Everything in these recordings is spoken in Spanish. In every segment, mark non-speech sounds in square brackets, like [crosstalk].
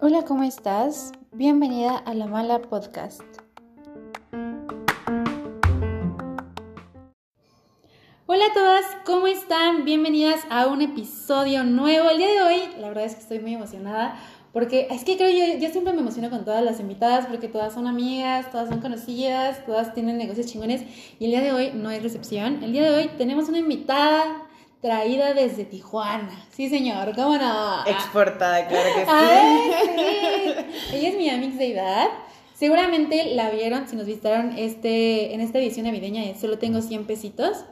Hola, ¿cómo estás? Bienvenida a La Mala Podcast. Hola a todas, ¿cómo están? Bienvenidas a un episodio nuevo. El día de hoy, la verdad es que estoy muy emocionada porque es que creo yo, yo siempre me emociono con todas las invitadas porque todas son amigas, todas son conocidas, todas tienen negocios chingones y el día de hoy no hay recepción. El día de hoy tenemos una invitada traída desde Tijuana. Sí, señor, ¿cómo no? Exportada, claro que sí. Ay, sí. Ella es mi amiga de edad. Seguramente la vieron si nos visitaron este, en esta edición navideña de Solo Tengo 100 pesitos.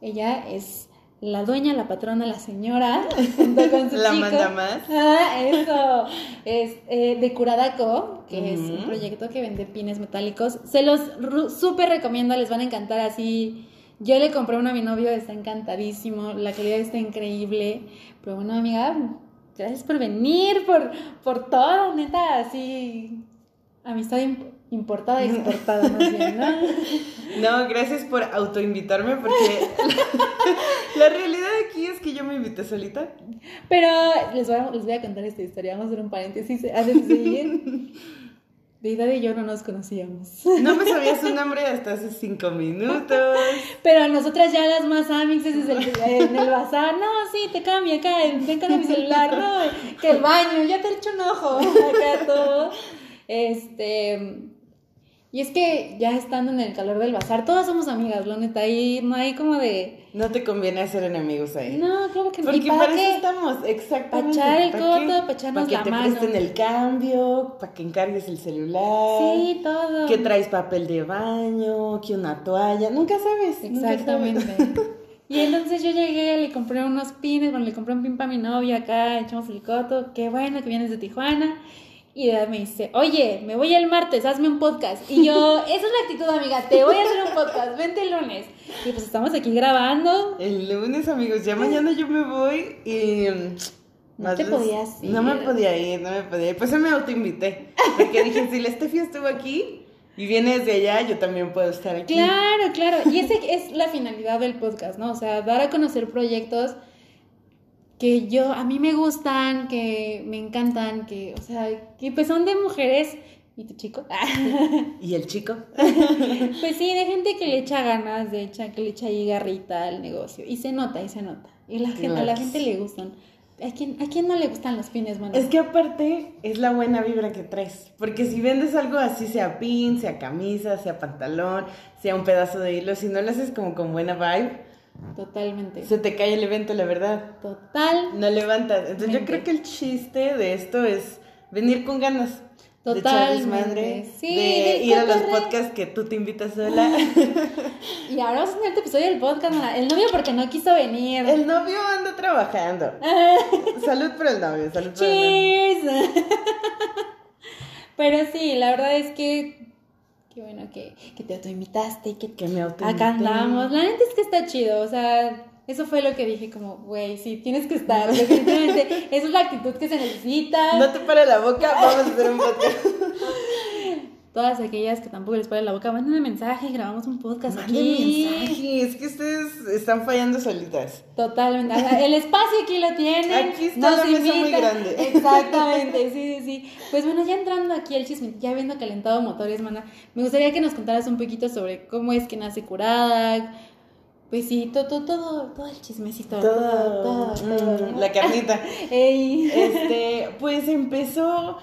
Ella es la dueña, la patrona, la señora, [laughs] junto con su La chico. manda más. Ah, eso. Es eh, de Curadaco, que es un proyecto que vende pines metálicos. Se los súper recomiendo, les van a encantar así. Yo le compré uno a mi novio, está encantadísimo, la calidad está increíble. Pero bueno, amiga, gracias por venir, por, por todo, neta, así. Amistad importada y exportada, más bien, ¿no? [laughs] No, gracias por autoinvitarme porque la, [laughs] la realidad aquí es que yo me invité solita. Pero les voy, a, les voy a contar esta historia. Vamos a hacer un paréntesis antes de seguir. [laughs] Deidad y yo no nos conocíamos. No me sabía su nombre hasta hace cinco minutos. Pero nosotras ya las más amixes desde el, en el bazar. No, sí, te cambia acá. Ven con mi celular. No, que el baño. Ya te echo un ojo. Acá todo. Este. Y es que ya estando en el calor del bazar, todas somos amigas, la neta. Ahí no hay como de. No te conviene hacer enemigos ahí. No, claro que no. Porque ¿Y para para eso estamos, exactamente. Pa' echar el ¿Para coto, qué? pa' echarnos Pa' que la te mano. presten el cambio, para que encargues el celular. Sí, todo. Que traes papel de baño, que una toalla. Nunca sabes. nunca Exactamente. sabes. [laughs] Y entonces yo llegué, le compré unos pines, bueno, le compré un pin para mi novio acá, echamos el coto, qué bueno que vienes de Tijuana. Y me dice, oye, me voy el martes, hazme un podcast. Y yo, [laughs] esa es la actitud, amiga, te voy a hacer un podcast, vente el lunes. Y pues estamos aquí grabando. El lunes, amigos, ya mañana yo me voy y... mm, No te podías ir. No me podía ir, no me podía ir. Pues yo me autoinvité. Porque dije, si la Steffi estuvo aquí y viene desde allá, yo también puedo estar aquí. Claro, claro. Y esa es la finalidad del podcast, ¿no? O sea, dar a conocer proyectos que yo, a mí me gustan, que me encantan, que, o sea, que pues son de mujeres. ¿Y tu chico? [laughs] ¿Y el chico? [laughs] Pues sí, de gente que le echa ganas, de hecha, que le echa ahí garrita al negocio. Y se nota, y se nota. Y la gente, a la gente le gustan. ¿A quién, ¿A quién no le gustan los pines, mano? Es que aparte es la buena vibra que traes. Porque si vendes algo así, sea pin, sea camisa, sea pantalón, sea un pedazo de hilo, si no lo haces como con buena vibe, Totalmente. se te cae el evento, la verdad. Total. No levantas. Entonces yo creo que el chiste de esto es venir con ganas. De echar Totalmente. desmadre, Sí, de de ir a los podcasts que tú te invitas sola. [laughs] Y ahora vamos a tener este episodio del podcast. El novio porque no quiso venir. El novio anda trabajando. [laughs] Salud por el novio, salud por el novio. Cheers. [laughs] Pero sí, la verdad es que qué bueno que, que te autoinvitaste, que Que me autoinvité. acá andamos. La neta es que está chido, o sea, eso fue lo que dije como, güey, sí, tienes que estar, [laughs] definitivamente. Esa es la actitud que se necesita. No te pare la boca, vamos a hacer un podcast. [laughs] Todas aquellas que tampoco les pare la boca, manden un mensaje, grabamos un podcast Manden aquí. mensaje, es que ustedes están fallando solitas. Totalmente. El espacio aquí lo tienen. [laughs] Aquí está la mesa muy grande. [laughs] Exactamente, sí, sí, sí. Pues bueno, ya entrando aquí al chisme, ya habiendo calentado motores, mana, me gustaría que nos contaras un poquito sobre cómo es que nace Curada. Pues sí, todo, todo, todo, todo el chismecito. Todo, todo, todo. mm, la carnita. [laughs] Ey. Este, pues empezó.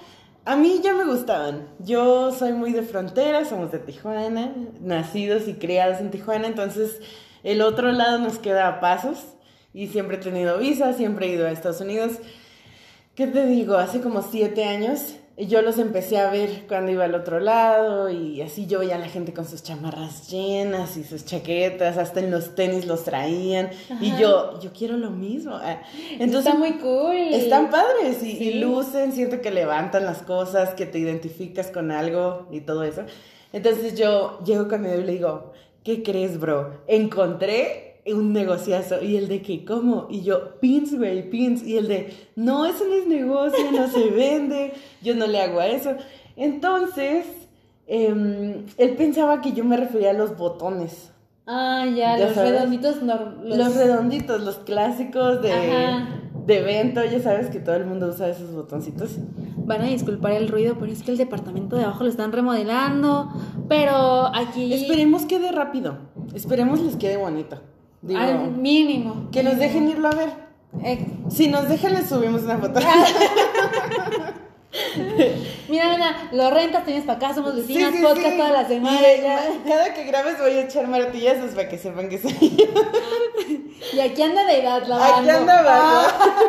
A mí ya me gustaban. Yo soy muy de frontera, somos de Tijuana, nacidos y criados en Tijuana, entonces el otro lado nos queda a pasos y siempre he tenido visa, siempre he ido a Estados Unidos. ¿Qué te digo? Hace como siete años yo los empecé a ver cuando iba al otro lado y así yo veía a la gente con sus chamarras llenas y sus chaquetas, hasta en los tenis los traían y yo, yo quiero lo mismo. Ah, Entonces, Está muy cool. están padres y, Sí. y lucen, siento que levantan las cosas, que te identificas con algo y todo eso. Entonces yo llego con mi novio y le digo, ¿qué crees, bro? Encontré un negociazo. Y el de que, ¿cómo? Y yo, pins, güey, pins. Y el de, no, eso no es negocio, no se vende, yo no le hago a eso. Entonces, em, él pensaba que yo me refería a los botones. Ah, ya, ¿Ya los sabes? redonditos. Los... redonditos, los clásicos de, Ajá. de evento, ya sabes que todo el mundo usa esos botoncitos. Van a disculpar el ruido, pero es que el departamento de abajo lo están remodelando. Pero aquí. Esperemos quede rápido, esperemos les quede bonito. Digo, Al mínimo. que nos dejen irlo a ver. Eh, Si nos dejan, les subimos una foto. [laughs] mira, Ana, lo rentas, tienes para acá, somos vecinas, sí, podcast sí. toda la semana. Y, eh, ya. Cada que grabes voy a echar martillazos para que sepan que soy yo. Y aquí anda de edad lavando. Aquí andaba. Ah,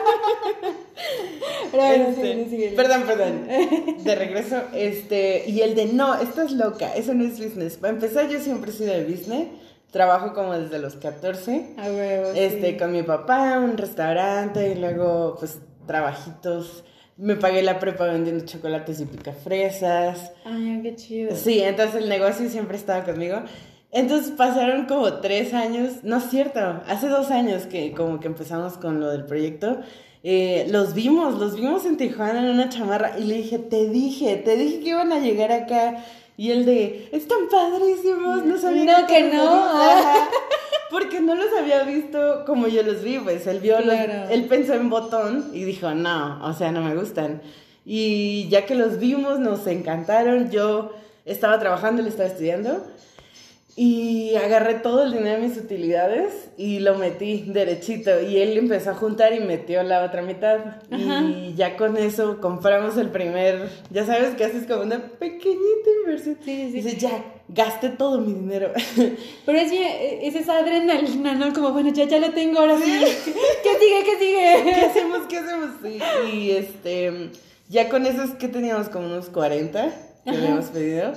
[laughs] bueno, Este, síguele, síguele. Perdón, perdón. [laughs] De regreso, este, y el de no, estás loca, eso no es business. Para empezar, yo siempre he sido de business. Trabajo como desde los 14. A huevo, sí. Este, con mi papá, un restaurante, y luego, pues, trabajitos. Me pagué la prepa vendiendo chocolates y picafresas. Ay, qué chido. Sí, entonces el negocio siempre estaba conmigo. Entonces pasaron como tres años, no es cierto, hace dos años que como que empezamos con lo del proyecto. eh, los vimos, los vimos en Tijuana en una chamarra y le dije, te dije, te dije que iban a llegar acá. Y el de, están padrísimos, no sabía No, que te no. gustaban". [laughs] Ajá. Porque no los había visto como yo los vi, pues él vio, los- Claro. él pensó en botón y dijo, no, o sea, no me gustan. Y ya que los vimos, nos encantaron. Yo estaba trabajando, él estaba estudiando. Y agarré todo el dinero de mis utilidades y lo metí derechito. Y él empezó a juntar y metió la otra mitad. Ajá. Y ya con eso compramos el primer. Ya sabes que haces como una pequeñita inversión. Sí, sí. Dice, ya, gasté todo mi dinero. [laughs] Pero es, bien- es esa adrenalina, ¿no? Como, bueno, ya, ya lo tengo, ahora sí. [laughs] ¿Qué sigue? ¿Qué sigue? [laughs] ¿Qué hacemos? ¿Qué hacemos? Sí, y este, ya con esos que teníamos como unos 40 que habíamos pedido,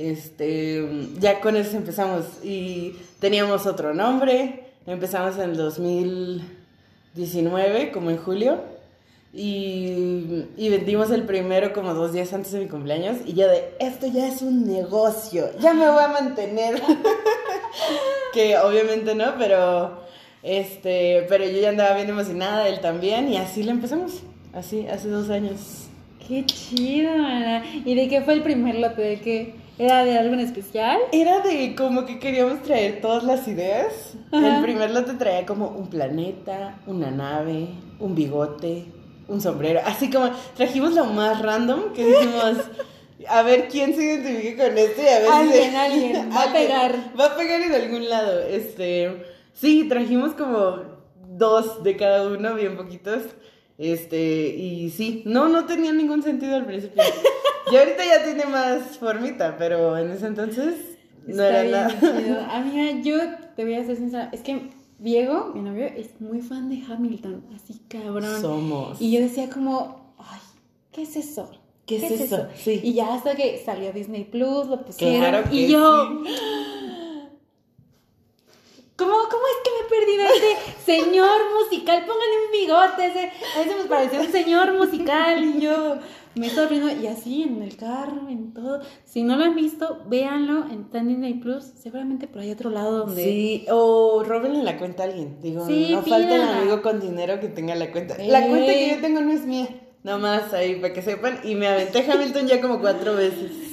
este, ya con esos empezamos y teníamos otro nombre, empezamos en el 2019, como en julio, y, y vendimos el primero como dos días antes de mi cumpleaños y yo de, esto ya es un negocio, ya me voy a mantener. [laughs] que obviamente no, pero este, pero yo ya andaba bien emocionada, él también, y así le empezamos, así, hace dos años. Qué chido. ¿Y de qué fue el primer lote? ¿De qué? ¿Era de algo en especial? Era de como que queríamos traer todas las ideas. Ajá. El primer lote traía como un planeta, una nave, un bigote, un sombrero, así como trajimos lo más random que dijimos. A ver quién se identifica con esto y a ver si Alguien, se- alguien, va a pegar. Va a pegar en algún lado. Este, sí, trajimos como dos de cada uno, bien poquitos. Este, y sí, no, no tenía ningún sentido al principio. Y ahorita ya tiene más formita, pero en ese entonces no Está era bien nada. [laughs] Amiga, yo te voy a ser sincera. Es que Diego, mi novio, es muy fan de Hamilton. Así cabrón. Somos. Y yo decía como, ay, ¿qué es eso? ¿Qué es eso? Sí. Y ya hasta que salió Disney Plus, lo pusieron. Claro que y yo, sí. [gasps] [laughs] ¿cómo, ¿cómo es que me he perdido este señor musical? Pónganle un bigote. Ese, a ese me pareció un señor musical. Y yo me estoy riendo. Y así en el carro, en todo. Si no lo han visto, véanlo en Disney Plus. Seguramente por ahí otro lado donde. Sí, o róbenle la cuenta a alguien. Digo, Sí, no falta el pídanla. amigo con dinero que tenga la cuenta. La Eh. cuenta que yo tengo no es mía. Nomás ahí para que sepan. Y me aventé Hamilton ya como cuatro veces.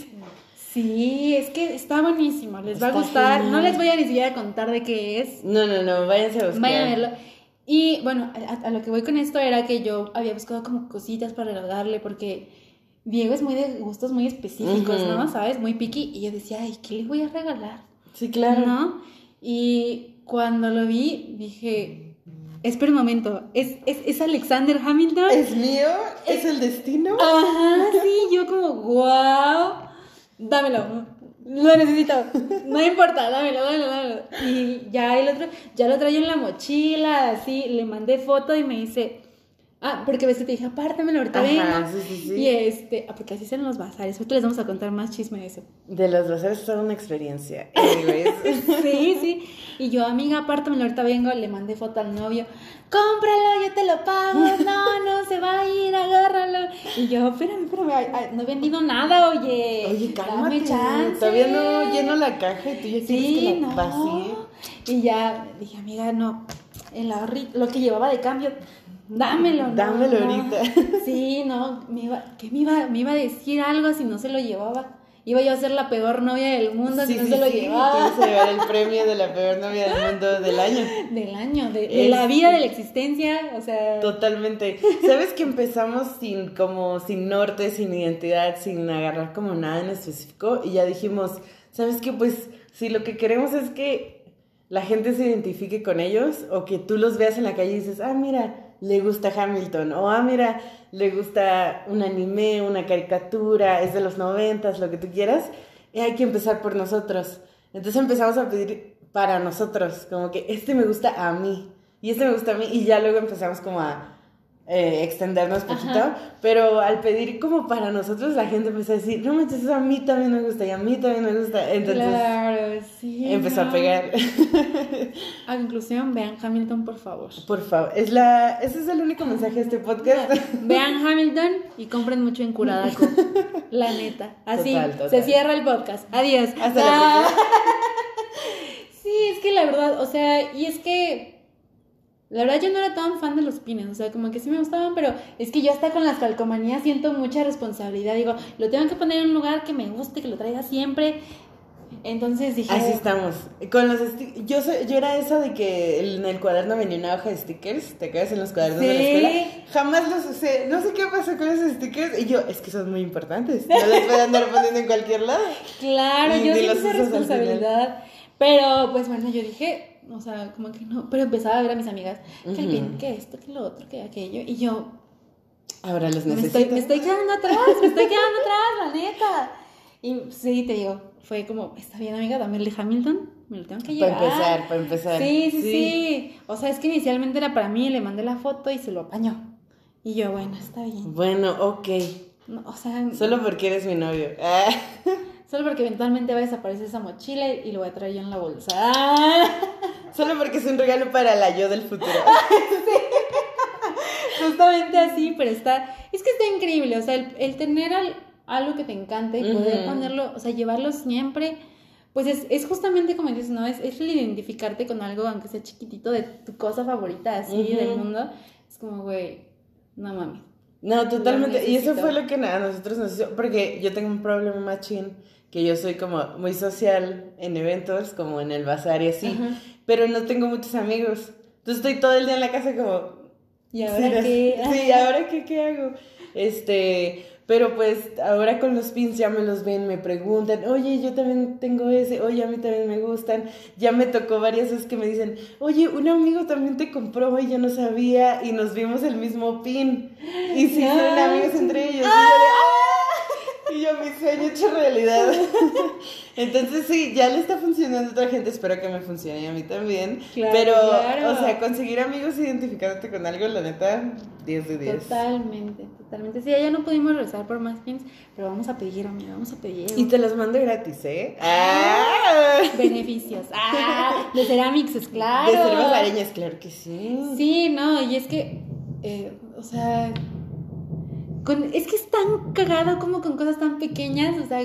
Sí, es que está buenísimo. Les va a gustar. genial. No les voy a ni siquiera contar de qué es. No, no, no, váyanse a buscar. Vayan a verlo. Y bueno, a, a lo que voy con esto era que yo había buscado como cositas para regalarle porque Diego es muy de gustos muy específicos. ¿no? ¿Sabes? Muy picky. Y yo decía, ay, ¿qué le voy a regalar? Sí, claro. ¿No? Y cuando lo vi, dije, espera un momento, ¿es, es, es Alexander Hamilton? ¿Es mío? ¿Es el destino? Ajá, sí, yo como, wow, dámelo, lo necesito, no importa, dámelo, dámelo, dámelo. Y ya el otro, ya lo traía en la mochila, así, le mandé foto y me dice, ah, porque ves que te dije, apártamelo, ahorita Ajá, vengo. sí, sí, sí. Y este, ah, porque así se los bazares, ahorita les vamos a contar más chisme de eso. De los bazares es toda una experiencia. [laughs] Sí, sí. Y yo, amiga, apártamelo, ahorita vengo, le mandé foto al novio. Cómpralo, yo te lo pago. [laughs] No, no, se va a ir, agárralo. Y yo, espérame, espérame, ay, ay, no he vendido nada, oye. Oye, cálmate. Dame chance. Todavía no lleno la caja y tú ya quieres que la no. vacíe. Y ya dije, amiga, no. El ahorri- lo que llevaba de cambio, dámelo. no, Dámelo no. ahorita. [laughs] Sí, no, me iba, ¿qué me iba, me iba a decir algo si no se lo llevaba? iba yo a ser la peor novia del mundo si no se lo sí, llevaba. Te llevar el [laughs] premio de la peor novia del mundo del año. Del año, de, de la vida, de la existencia, o sea... Totalmente. ¿Sabes que empezamos sin como sin norte, sin identidad, sin agarrar como nada en específico? Y ya dijimos, ¿sabes qué? Pues si lo que queremos es que la gente se identifique con ellos o que tú los veas en la calle y dices, ah, mira, le gusta Hamilton, o ah, mira, le gusta un anime, una caricatura, es de los noventas, lo que tú quieras, y hay que empezar por nosotros. Entonces empezamos a pedir para nosotros, como que este me gusta a mí, y este me gusta a mí, y ya luego empezamos como a eh, extendernos poquito, pero al pedir como para nosotros la gente empezó a decir, no manches, eso a mí también me gusta y a mí también me gusta. Entonces claro, sí. empezó no. a pegar. A conclusión, vean Hamilton, por favor. Por favor, es la, ese es el único mensaje de este podcast. Vean Hamilton y compren mucho en Curadaco. [laughs] La neta. Así Total, total. se cierra el podcast. Adiós. Hasta la Ah. próxima. [laughs] Sí, es que la verdad, o sea, y es que la verdad yo no era tan fan de los pines, o sea, como que sí me gustaban, pero es que yo hasta con las calcomanías siento mucha responsabilidad. Digo, lo tengo que poner en un lugar que me guste, que lo traiga siempre. Entonces dije, Así estamos. Con los yo soy, yo era esa de que en el cuaderno venía una hoja de stickers, te quedas en los cuadernos de la Sí. escuela. Jamás los usé. No sé qué pasó con esos stickers. Y yo, es que son muy importantes. No los voy a andar poniendo en cualquier lado. [laughs] Claro, Y yo los esa responsabilidad. Pero, pues bueno, yo dije, o sea, como que no. Pero empezaba a ver a mis amigas, que el pin, que esto, que lo otro, que aquello. Y yo, Ahora los me necesito. estoy, me estoy quedando atrás, me estoy quedando atrás, la neta. Y sí, te digo, fue como, está bien, amiga, dame el de Hamilton, me lo tengo que Para llevar. empezar, para empezar. Sí, sí, sí, O sea, es que inicialmente era para mí, le mandé la foto y se lo apañó. Y yo, bueno, está bien. Bueno, ok. No, o sea, Solo porque eres mi novio. [laughs] Solo porque eventualmente va a desaparecer esa mochila y lo voy a traer yo en la bolsa. ¡Ah! [laughs] Solo porque es un regalo para la yo del futuro. [laughs] Justamente así, pero está, es que está increíble, o sea, el, el tener al- algo que te encanta y poder ponerlo, o sea, llevarlo siempre, pues es, es justamente como dices, ¿no? Es, es el identificarte con algo, aunque sea chiquitito, de tu cosa favorita así del mundo. Es como, güey, no mames. No, totalmente. Y eso fue lo que a nosotros nos hizo. Porque yo tengo un problema machín. Que yo soy como muy social en eventos, como en el bazar y así. Ajá. Pero no tengo muchos amigos. Entonces estoy todo el día en la casa como. ¿Y ahora qué? [laughs] Sí, ahora qué, qué hago. Este. Pero pues ahora con los pins ya me los ven, me preguntan, oye, yo también tengo ese, oye, a mí también me gustan. Ya me tocó varias veces que me dicen, oye, un amigo también te compró y yo no sabía y nos vimos el mismo pin. Y sí, son amigos entre ellos. "Ah". Y yo, mi sueño hecho realidad. [laughs] Entonces sí, ya le está funcionando a otra gente, espero que me funcione a mí también. Claro, Pero, claro. o sea, conseguir amigos identificándote con algo, la neta, 10 de 10. Totalmente, totalmente. Sí, ya no pudimos regresar por más pins, pero vamos a pedir, amiga, vamos a pedir. Y te los mando gratis, ¿eh? ¡Ah! Beneficios. Ah, [laughs] de Ceramics, claro. De ser basareñas, claro que sí. Sí, no, y es que, eh, o sea, con, es que es tan cagado como con cosas tan pequeñas, o sea,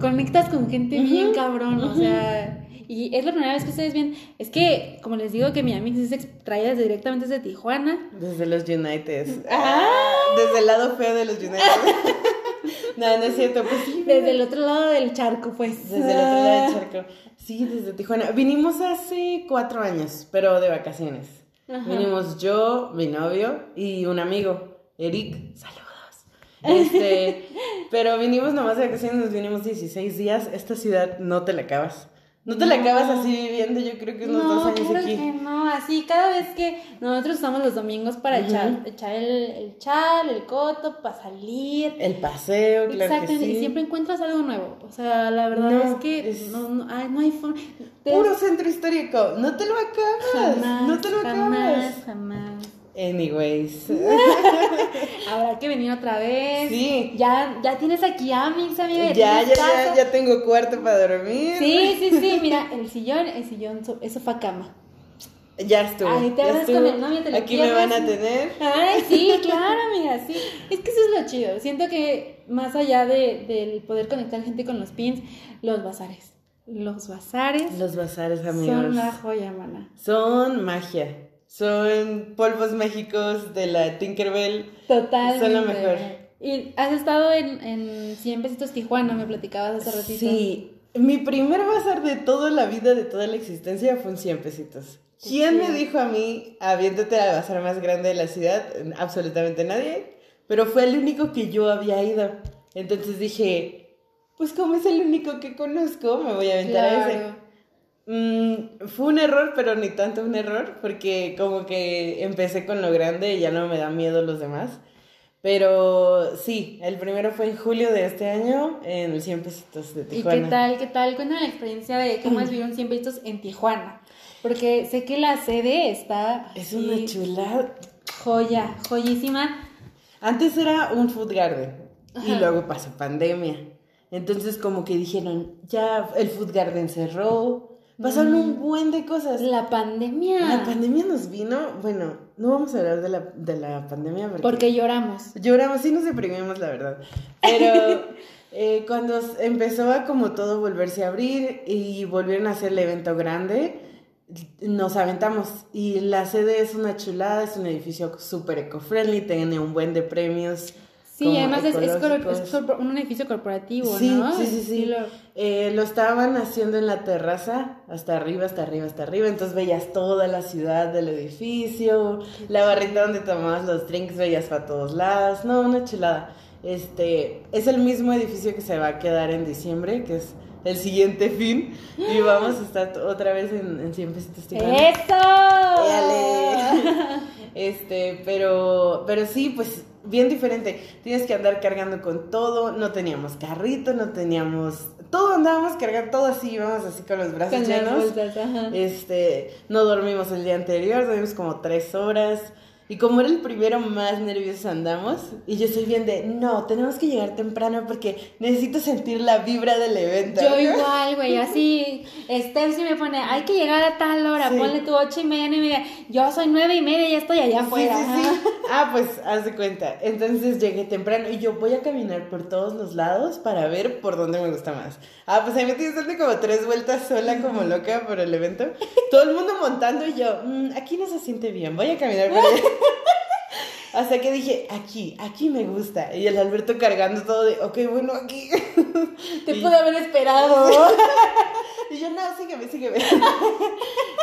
conectas con gente bien cabrón, o sea, y es la primera vez que ustedes ven, es que, como les digo, que mi amiga es extraída directamente desde Tijuana. Desde los United. Ah. Desde el lado feo de los United. [laughs] no, no es cierto, pues sí. Desde el otro lado del charco, pues. Desde el otro lado del charco. [laughs] Sí, desde Tijuana. Vinimos hace cuatro años, pero de vacaciones. Ajá. Vinimos yo, mi novio y un amigo, Eric. Saludos. Este, pero vinimos nomás de vacaciones, nos vinimos 16 días. Esta ciudad no te la acabas. No te la No. acabas así viviendo, yo creo que unos no, dos años claro aquí. que no, así cada vez que nosotros usamos los domingos para echar, echar el, el chal, el coto, para salir. El paseo, claro que Exactamente, sí. y siempre encuentras algo nuevo. O sea, la verdad No, es que es- no, no, ay, no hay forma. Puro centro histórico. No te lo acabas. jamás, no te lo jamás, acabas. jamás. Anyways. [laughs] Habrá que venir otra vez. Sí. Ya, ya tienes aquí a Mix, amiga. ya, ya, ya, ya tengo cuarto para dormir. Sí, sí, sí, mira, el sillón, el sillón, es sofá cama. Ya estuvo. Ahí te vas con el novio, te lo Aquí me van a tener. Ay, sí, [laughs] claro, amiga, sí. Es que eso es lo chido. Siento que más allá de, del poder conectar gente con los pins, los bazares. Los bazares Los bazares, amigos. son la joya, mana. Son magia. Son polvos mágicos de la Tinkerbell. Totalmente. Son lo mejor. Y has estado en, en 100 pesitos Tijuana, me platicabas hace ratito. Sí, mi primer bazar de toda la vida, de toda la existencia, fue un 100 pesitos. ¿Quién me chido. dijo a mí, aviéntate al bazar más grande de la ciudad? Absolutamente nadie. Pero fue el único que yo había ido. Entonces dije, pues como es el único que conozco, me voy a aventar a ese. Mm, fue un error, pero ni tanto un error, porque como que empecé con lo grande y ya no me da miedo los demás. Pero sí, el primero fue en julio de este año en el 100 pesitos de ¿Y Tijuana. qué tal, qué tal? Cuéntame la experiencia de cómo es vivir un 100 pesitos en Tijuana. Porque sé que la sede está Es así, una chulada. joya, joyísima. Antes era un food garden y Ajá. luego pasó pandemia. Entonces como que dijeron, ya el food garden cerró. Pasaron Mm. un buen de cosas. La pandemia. La pandemia nos vino, bueno, no vamos a hablar de la, de la pandemia porque, Porque lloramos. lloramos, sí nos deprimimos, la verdad. Pero [laughs] eh, cuando empezó a como todo volverse a abrir y volvieron a hacer el evento grande, nos aventamos. Y la sede es una chulada, es un edificio súper eco-friendly, tiene un buen de premios. Sí, además es, es un edificio corporativo, Sí, ¿no? sí, sí, sí. Eh, lo estaban haciendo en la terraza, hasta arriba, hasta arriba, hasta arriba. Entonces veías toda la ciudad del edificio, la barrita donde tomabas los drinks, veías para todos lados. No, una chulada. Este, es el mismo edificio que se va a quedar en diciembre, que es el siguiente fin. Y vamos a estar otra vez en, en 100 pesitos. ¡Eso! Éale. [laughs] Este, pero, pero sí, pues bien diferente. Tienes que andar cargando con todo. No teníamos carrito, no teníamos. Todo andábamos cargando, todo así, íbamos así con los brazos Con llenos. bolsas, ajá. Este, no dormimos el día anterior, dormimos como tres horas. Y como era el primero, más nerviosos andamos. Y yo soy bien de, no, tenemos que llegar temprano porque necesito sentir la vibra del evento. Yo igual, güey, así, Steph sí me pone, hay que llegar a tal hora, Sí. ponle tu ocho y media, y media. Yo soy nueve y media y ya estoy allá afuera. sí, sí. Ah, pues haz de cuenta. Entonces llegué temprano y yo voy a caminar por todos los lados para ver por dónde me gusta más. Ah, pues ahí me tienes dando como tres vueltas sola como loca por el evento. Todo el mundo montando y yo, "Mm, aquí no se siente bien, voy a caminar por ahí. [laughs] [laughs] Hasta que dije, aquí, aquí me gusta. Y el Alberto cargando todo de, ok, bueno, aquí. Te [laughs] Y- pude haber esperado. [laughs] y yo, no, sígueme, sígueme.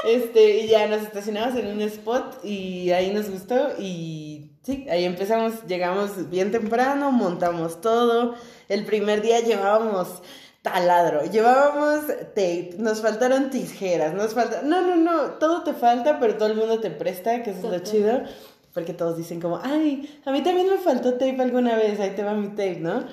Este, y ya nos estacionamos en un spot y ahí nos gustó y sí, ahí empezamos, llegamos bien temprano, montamos todo. El primer día llevábamos taladro, llevábamos tape, nos faltaron tijeras, nos falta, no, no, no, todo te falta, pero todo el mundo te presta, que eso es lo chido. Porque todos dicen como, ay, a mí también me faltó tape alguna vez, ahí te va mi tape, ¿no?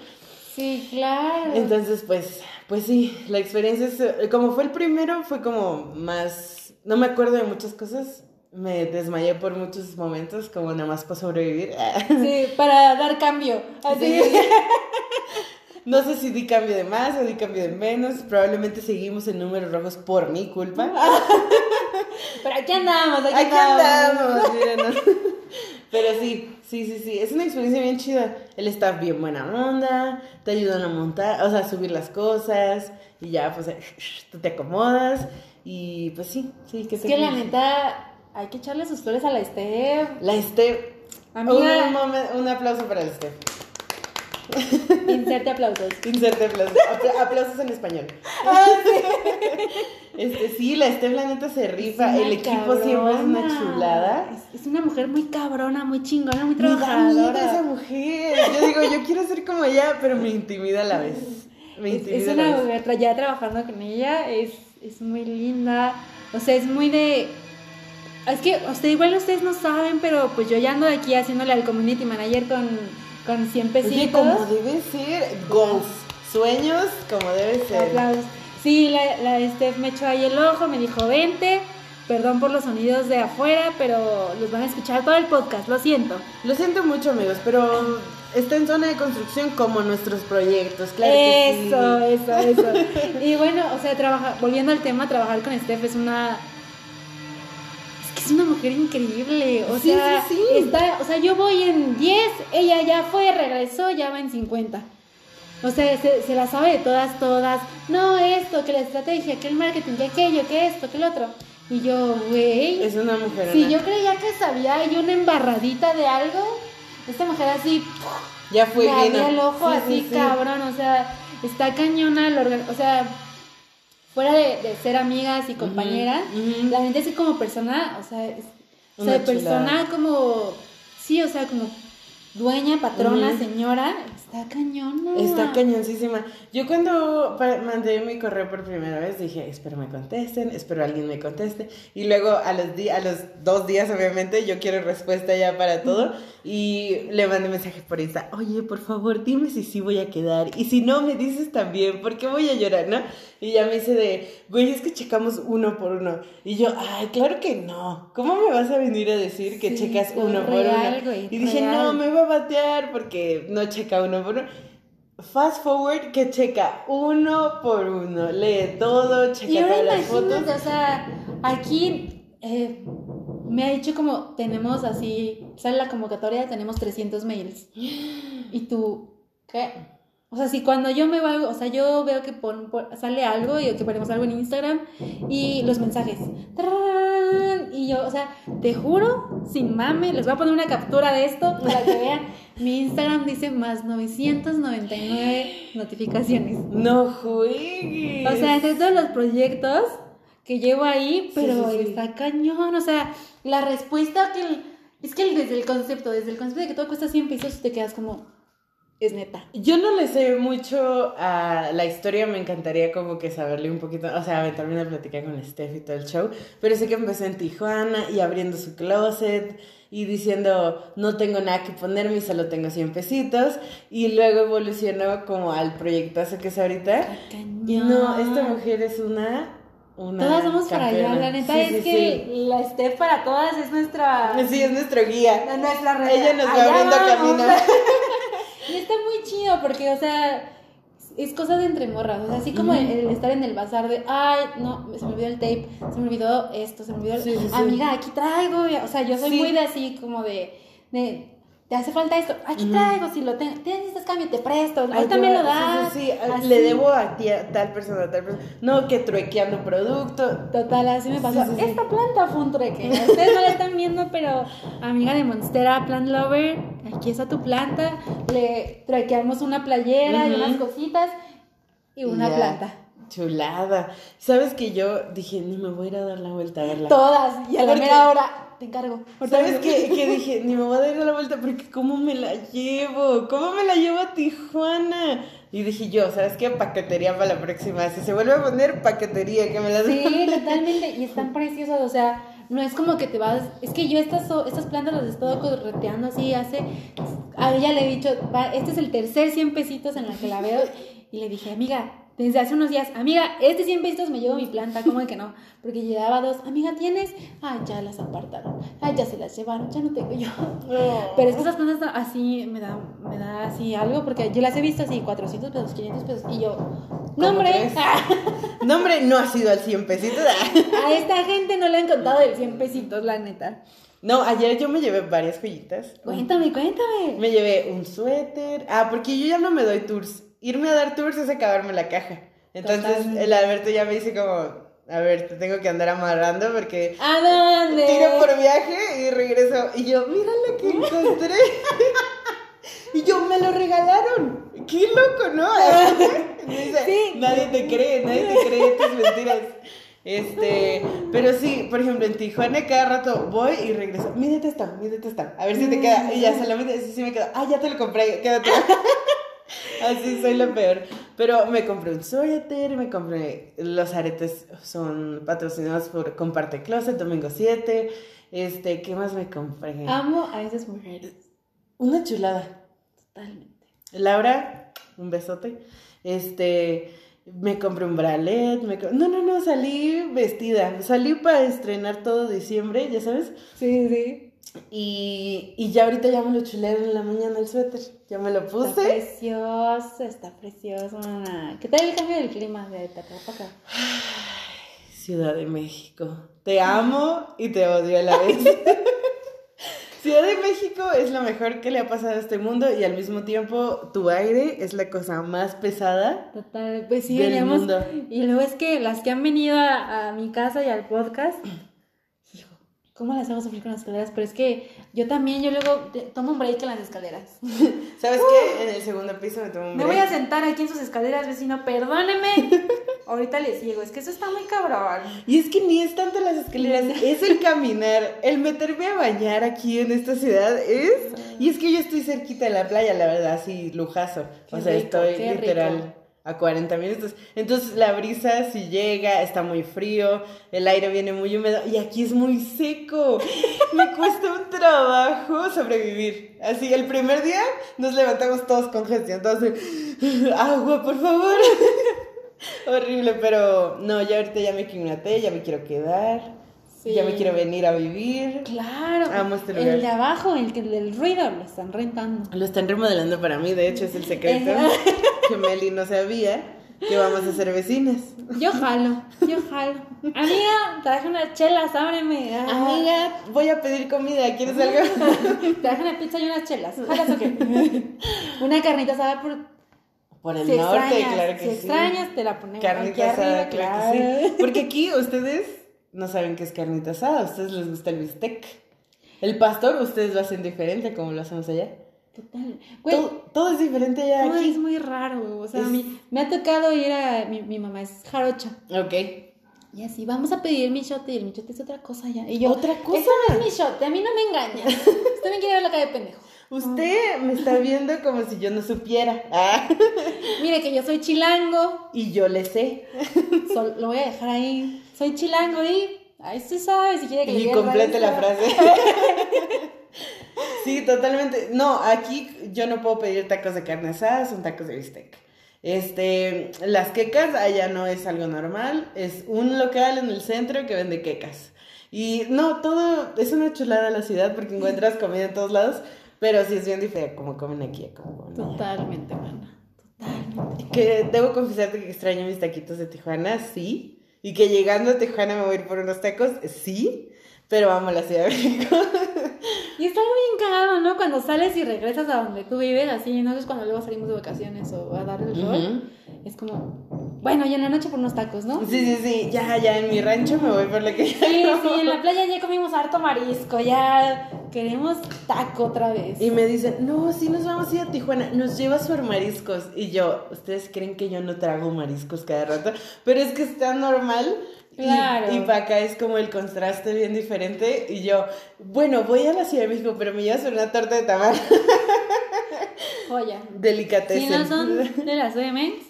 Sí, claro. Entonces, pues, pues sí, la experiencia es, eh, como fue el primero, fue como más, no me acuerdo de muchas cosas, me desmayé por muchos momentos, como nada más para sobrevivir. Sí, para dar cambio. Así. Sí. [laughs] No sé si di cambio de más o di cambio de menos, probablemente seguimos en números rojos por mi culpa. [laughs] Pero aquí andamos, aquí, Aquí andamos. andamos. [laughs] Pero sí, sí, sí, sí, es una experiencia bien chida. El staff bien buena onda, te ayudan a montar, o sea, a subir las cosas y ya, pues, [laughs] tú te acomodas y pues sí, sí, que Es que la neta, hay que echarle sus flores a la Steph. La Steph, un, Amiga, un un aplauso para la Steph. [laughs] inserte aplausos. Inserte aplausos, Apla- aplausos en español. [laughs] Este, sí, la Steph la neta se rifa, el equipo siempre es una chulada. Es, es una mujer muy cabrona, muy chingona, muy Me da trabajadora. esa mujer. Yo digo, yo quiero ser como ella, pero me intimida a la vez. Me Es, intimida es a la una vez. tra- ya trabajando con ella, es, es muy linda. O sea, es muy de. Es que usted, igual ustedes no saben, pero pues yo ya ando aquí haciéndole al community manager con, con 100 pesitos. Oye, como debe ser, goals, sueños, como debe ser. Aplausos. Sí, la, la Steph me echó ahí el ojo, me dijo, vente. Perdón por los sonidos de afuera, pero los van a escuchar todo el podcast, lo siento. Lo siento mucho, amigos, pero está en zona de construcción como nuestros proyectos, claro que sí. eso, eso, eso. Y bueno, o sea, trabajar, volviendo al tema, trabajar con Steph es una. Es una mujer increíble. O Sí, sea, sí, sí. está, o sea, yo voy en 10, ella ya fue, regresó, ya va en 50. O sea, se, se la sabe de todas, todas. No, esto, que la estrategia, que el marketing, que aquello, que esto, que el otro. Y yo, güey. Es una mujer. Si yo creía que sabía y una embarradita de algo, esta mujer así Ya fue lleno. el ojo Sí, así, sí, sí. cabrón, o sea, está cañona, orga- o sea, fuera de, de ser amigas y compañeras, la gente así como persona, o sea, es- o sea, persona como, sí, o sea, como dueña, patrona, señora, está cañona. Está cañoncísima. Yo cuando mandé mi correo por primera vez dije, espero me contesten, espero alguien me conteste. Y luego a los, di- a los dos días, obviamente, yo quiero respuesta ya para todo. Y le mandé mensaje por Insta, oye, por favor, dime si sí voy a quedar. Y si no, me dices también, porque voy a llorar, ¿no? Y ya me dice de, güey, es que checamos uno por uno. Y yo, ay, claro que no. ¿Cómo me vas a venir a decir que Sí, checas no, uno por uno? güey, y dije, real. no, me va a batear porque no checa uno por uno. Fast forward que checa uno por uno, lee todo, checa Y ahora todas las fotos. o sea, aquí eh, me ha dicho como tenemos así, sale la convocatoria, tenemos 300 mails. [gasps] Y tú, ¿qué? O sea, si cuando yo me valgo, o sea, yo veo que pon- pon- sale algo y que ponemos algo en Instagram y los mensajes. ¡tarán! Y yo, o sea, te juro, sin mame, les voy a poner una captura de esto para que vean. [laughs] Mi Instagram dice más 999 notificaciones. No juegues. O sea, entre todos los proyectos que llevo ahí, Sí, pero sí, sí. está cañón. O sea, la respuesta que. el- es que el- desde el concepto, desde el concepto de que todo cuesta 100 pesos, te quedas como. Es neta. Yo no le sé mucho a la historia, me encantaría como que saberle un poquito, o sea, aventarme una plática con Steph y todo el show, pero sé que empecé en Tijuana y abriendo su closet y diciendo no tengo nada que ponerme y solo tengo 100 pesitos y luego evolucionó como al proyectazo que es ahorita Cañón. no, esta mujer es una... una Todas vamos para allá, la neta Sí, es sí, que sí. la Steph para todas es nuestra. Sí, es nuestro guía. nuestra. Ella nos va abriendo camino. [laughs] y está muy chido porque, o sea, es cosa de entre morras. O sea, así como el, el estar en el bazar de, ay, no, se me olvidó el tape, se me olvidó esto, se me olvidó. el- Sí, sí. Amiga, aquí traigo. O sea, yo soy muy de así, como de. de te hace falta esto, aquí traigo, si lo tengo, tienes este cambio, te presto, Ahí te lo das. Sí, sí, sí. así. Le debo a ti, a tal persona, a tal persona. No, que truequeando producto. Total, así me pasó. Esta planta fue un trueque. Ustedes no la están viendo, pero amiga de Monstera, Plant Lover, aquí está tu planta. Le truequeamos una playera y unas cositas y una planta. Chulada. ¿Sabes que yo dije, ni me voy a ir a dar la vuelta a verla? Todas. Y a la mera hora, te encargo. ¿Sabes qué? Que [laughs] dije, ni me voy a dar la vuelta porque ¿cómo me la llevo? ¿Cómo me la llevo a Tijuana? Y dije yo, ¿sabes qué? Paquetería para la próxima. Si se vuelve a poner paquetería, que me la Sí, [laughs] totalmente. Y están preciosas, o sea, no es como que te vas. Es que yo estas, estas plantas las he estado correteando así hace. A ella le he dicho, va, este es el tercer 100 pesitos en la que la veo. Y le dije, amiga, desde hace unos días, amiga, este 100 pesitos me llevo mi planta, ¿cómo de que no? Porque llevaba dos, amiga, ¿tienes? Ah, ya las apartaron. Ah, ya se las llevaron, ya no tengo yo. Pero es que esas plantas así me da, me da así algo, porque yo las he visto así, 400 pesos, 500 pesos. Y yo, no, ¿Cómo hombre. crees? [laughs] No, ha sido al 100 pesitos. [laughs] A esta gente no le han contado el 100 pesitos, la neta. No, ayer yo me llevé varias joyitas. Cuéntame, cuéntame. Me llevé un suéter. Ah, porque yo ya no me doy tours. Irme a dar tours es acabarme la caja. Entonces Totalmente. el Alberto ya me dice como, a ver, te tengo que andar amarrando porque ¿A dónde? tiro por viaje y regreso. Y yo, mira lo que encontré. [laughs] y yo, me lo regalaron. Qué loco, ¿no? [laughs] Dice, Sí. nadie te cree, nadie te cree tus mentiras. Este, pero sí, por ejemplo, en Tijuana cada rato voy y regreso. Mídete esta, mídete esta. A ver si te queda. Y ya solamente, sí, sí me queda. Ah, ya te lo compré, quédate. [laughs] Así soy lo peor. Pero me compré un suéter, me compré. Los aretes son patrocinados por Comparte Closet, domingo 7. Este, ¿qué más me compré? Amo a esas mujeres. Una chulada. Totalmente. Laura, un besote. Este, me compré un bralet. Me no, no, no, salí vestida. Salí para estrenar todo diciembre, ya sabes. Sí, sí. Y, y ya ahorita ya me lo chulé en la mañana el suéter. Ya me lo Está puse. precioso, está precioso. ¿Qué tal el cambio del clima de acá? Ciudad de México. Te amo y te odio a la vez. [laughs] Ciudad de México es lo mejor que le ha pasado a este mundo y al mismo tiempo tu aire es la cosa más pesada. Total, pues sí, Del mundo. Y luego es que las que han venido a, a mi casa y al podcast, ¿Cómo las hago sufrir con las escaleras? Pero es que yo también, yo luego tomo un break en las escaleras. [laughs] ¿Sabes qué? En el segundo piso me tomo un Me break. voy a sentar aquí en sus escaleras, vecino, perdóneme. [laughs] Ahorita le ciego, es que eso está muy cabrón. Y es que ni es tanto las escaleras, [laughs] es el caminar, el meterme a bañar aquí en esta ciudad es... Y es que yo estoy cerquita de la playa, la verdad, así lujazo. Qué o sea, rico, estoy literal rico. A 40 minutos. Entonces la brisa si llega, está muy frío, el aire viene muy húmedo y aquí es muy seco. [laughs] Me cuesta un trabajo sobrevivir. Así, el primer día nos levantamos todos con gestión, todos de, [gasps] agua, por favor. [laughs] Horrible, pero no, ya ahorita ya me quimnaté, ya me quiero quedar, Sí. ya me quiero venir a vivir. Claro. Amo este lugar. El de abajo, el que del ruido, lo están rentando. Lo están remodelando para mí, de hecho es el secreto [laughs] que Meli no sabía que vamos a ser vecinas. Yo jalo, yo jalo. Amiga, traje unas chelas, ábreme. Ah. Amiga, voy a pedir comida, ¿quieres algo? [laughs] Traje una pizza y unas chelas. ¿Jalas o qué? [laughs] Una carnita asada por. Por el si norte, extrañas, claro que si sí. extrañas, te la ponemos aquí Carnita asada, arriba, claro que sí. Porque aquí ustedes no saben qué es carnita asada, a ustedes les gusta el bistec. El pastor, ustedes lo hacen diferente como lo hacemos allá. Total. Güey, Todo, todo es diferente allá todo aquí. es muy raro, güey. O sea, Es- a mí me ha tocado ir a. Mi, mi mamá es jarocha. Ok. Y así, vamos a pedir michote. Y el michote es otra cosa ya. Y yo, ¿Otra cosa? Eso no es michote, a mí no me engañas. [laughs] Usted me quiere ver la cara de pendejo. Usted me está viendo como si yo no supiera. Ah. Mire que yo soy chilango. Y yo le sé. Lo voy a dejar ahí. Soy chilango y. Ahí usted sabe si quiere que le Y complete la frase. [laughs] Sí, totalmente. No, aquí yo no puedo pedir tacos de carne asada, son tacos de bistec. Este, las quecas allá no es algo normal, es un local en el centro que vende quecas. Y no, todo es una chulada la ciudad porque encuentras [laughs] comida en todos lados, pero sí es bien diferente como comen aquí, como. Totalmente, mana. Totalmente. Que debo confesarte que extraño mis taquitos de Tijuana, sí. Y que llegando a Tijuana me voy a ir por unos tacos, sí. Pero amo la Ciudad de México. Y está algo bien cagado, ¿no? Cuando sales y regresas a donde tú vives, así, no es cuando luego salimos de vacaciones o a dar el. Ujú. Es como, bueno, y en la noche por unos tacos, ¿no? Sí, sí, sí. Ya, ya en mi rancho me voy por lo que Sí, sí, en la playa ya comimos harto marisco, ya queremos taco otra vez. Y me dicen, no, sí nos vamos a ir a Tijuana, nos lleva sus mariscos. Y yo, ¿ustedes creen que yo no trago mariscos cada rato? Pero es que está normal. Y- Claro. Y, para acá es como el contraste bien diferente. Y yo, bueno, voy a la Ciudad de México, pero me llevas una torta de tamal. Joya. Delicatessen. Si no son de la CDMX,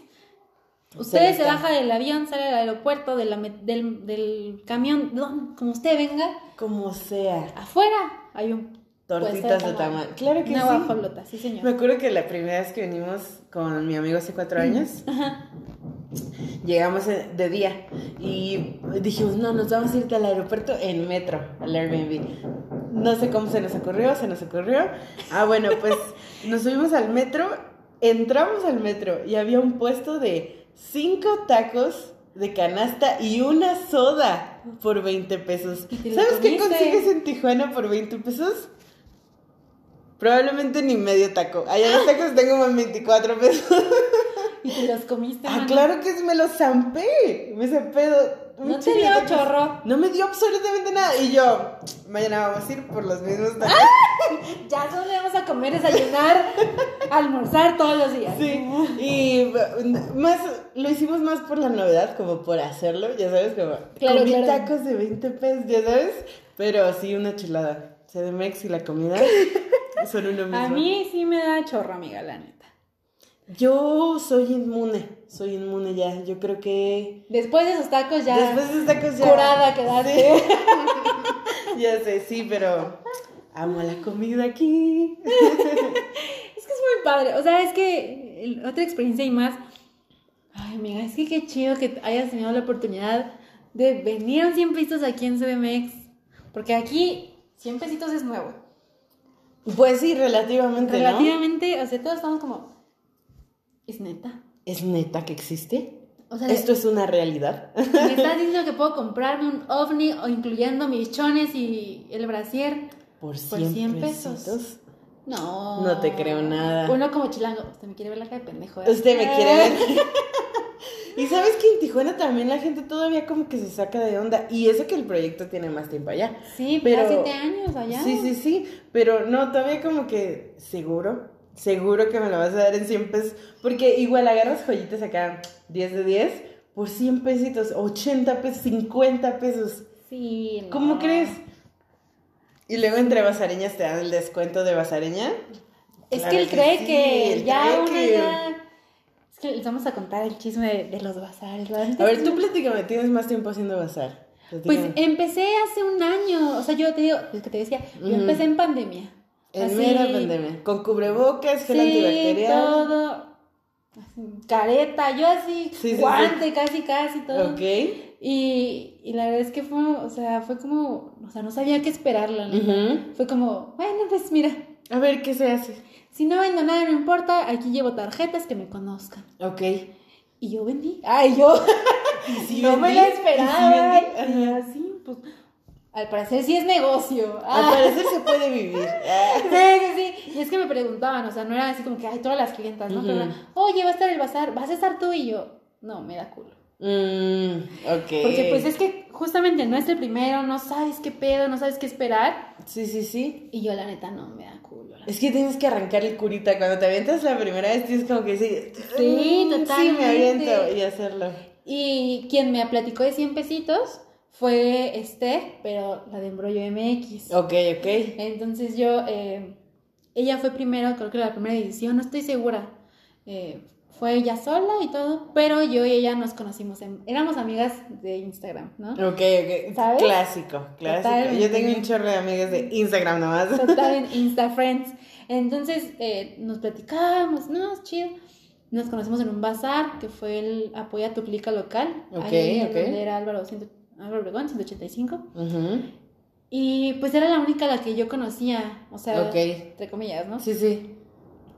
ustedes se baja del avión, sale del aeropuerto, de la del, del camión, don- como usted venga, Como sea. afuera hay un Tortitas de tamal. Claro que Una sí. guajolota, sí señor. Me acuerdo que la primera vez que venimos con mi amigo hace cuatro años, [laughs] llegamos de de día y dijimos, no, nos vamos a ir al aeropuerto en metro, al Airbnb. No sé cómo se nos ocurrió, se nos ocurrió. Ah, bueno, pues [laughs] nos subimos al metro, entramos al metro y había un puesto de cinco tacos de canasta y una soda por 20 pesos. ¿Y te lo ¿Sabes qué consigues en Tijuana por 20 pesos? Probablemente ni medio taco. Allá los tacos tengo en 24 pesos. Y te los comiste, Ah, mano. claro que me lo zampé. Me zampé. No te dio chorro. No me dio absolutamente nada. Y yo, mañana vamos a ir por los mismos tacos. [laughs] Ya solo vamos a comer, desayunar, [laughs] almorzar todos los días. Sí. Y más, lo hicimos más por la novedad, como por hacerlo, ya sabes, como Claro, comí claro. tacos de 20 pesos, ya sabes. Pero sí, una chulada. CDMX y la comida [laughs] son uno mismo. A mí sí me da chorro, amiga, la neta. Yo soy inmune, soy inmune ya. Yo creo que Después de esos tacos ya después de esos tacos ya. curada quedaste. Sí. [laughs] ya sé, sí, pero amo la comida aquí. Es que es muy padre. O sea, es que otra experiencia y más. Ay, amiga, es que qué chido que hayas tenido la oportunidad de venir a 100 pesitos aquí en CDMX. Porque aquí 100 pesitos es nuevo. Pues sí, relativamente, ¿no? Relativamente, o sea, todos estamos como. Es neta. ¿Es neta que existe? O sea, ¿Esto es una realidad? me estás diciendo que puedo [laughs] comprarme un ovni o incluyendo mis chones y el brasier. Por 100, Por 100 pesos. No. No te creo nada. Uno como chilango. Usted me quiere ver la cara de pendejo. ¿eh? Usted me [laughs] quiere ver. [laughs] Y sabes que en Tijuana también la gente todavía como que se saca de onda. Y eso que el proyecto tiene más tiempo allá. Sí, Pero- pero siete años allá. Sí, sí, sí. Pero no, todavía como que seguro. Seguro que me lo vas a dar en 100 pesos. Porque igual agarras joyitas acá, 10 de 10, por 100 pesitos, 80 pesos, 50 pesos. Sí, no. ¿Cómo crees? Y luego entre basareñas te dan el descuento de basareña. Es Claro que él que cree sí, que él ya cree uno que- ya. Es que les vamos a contar el chisme de, de los bazares, ¿verdad? A ver, tú platícame, tienes más tiempo haciendo bazar. Pues empecé hace un año, o sea, yo te digo, es que te decía, yo empecé en pandemia. En mera pandemia. Con cubrebocas, gel Sí, antibacterial. todo. careta, yo así, Sí, sí, guante, casi, casi, todo. Ok. Y, y la verdad es que fue, o sea, fue como, o sea, no sabía qué esperar, la neta. Ujú. Fue como, bueno, pues mira, A ver, ¿qué se hace? si no vendo nada, no importa, aquí llevo tarjetas que me conozcan. Ok. Y yo vendí. Ay, yo. [laughs] sí no me la ¿Y sí esperaba. vendí? Y así, pues, al parecer sí es negocio. Al Ah. parecer se puede vivir. [laughs] Sí, sí, sí. Y es que me preguntaban, o sea, no era así como que, ay, todas las clientas, ¿no? Pero era, oye, va a estar el bazar, ¿vas a estar tú? Y yo, no, me da culo. Mm, ok. Porque pues es que justamente no es el primero, no sabes qué pedo, no sabes qué esperar. Sí, sí, sí. Y yo, la neta, no me da culo. Es que tienes que arrancar el curita. Cuando te avientas la primera vez, tienes como que decir, Sí, "Mm, Sí, me totalmente. aviento y hacerlo. Y quien me platicó de 100 pesitos fue Steph, pero la de Embrollo MX. Ok, ok. Entonces yo, eh, ella fue primero, creo que la primera edición, no estoy segura. Eh, fue ella sola y todo, pero yo y ella nos conocimos, en- éramos amigas de Instagram, ¿no? Ok, ok. ¿Sabes? Clásico, clásico. Yo tengo un chorro de amigas de Instagram nomás. Total en [laughs] Insta Friends. Entonces eh, nos platicábamos, no, es chido. Nos conocimos en un bazar que fue el Apoya tu Clica local. Ok, ahí en ok. donde era Álvaro, 100 Álvaro Obregón, 185. Ujú. Y pues era la única a la que yo conocía, o sea, Ok. entre comillas, ¿no? Sí, sí.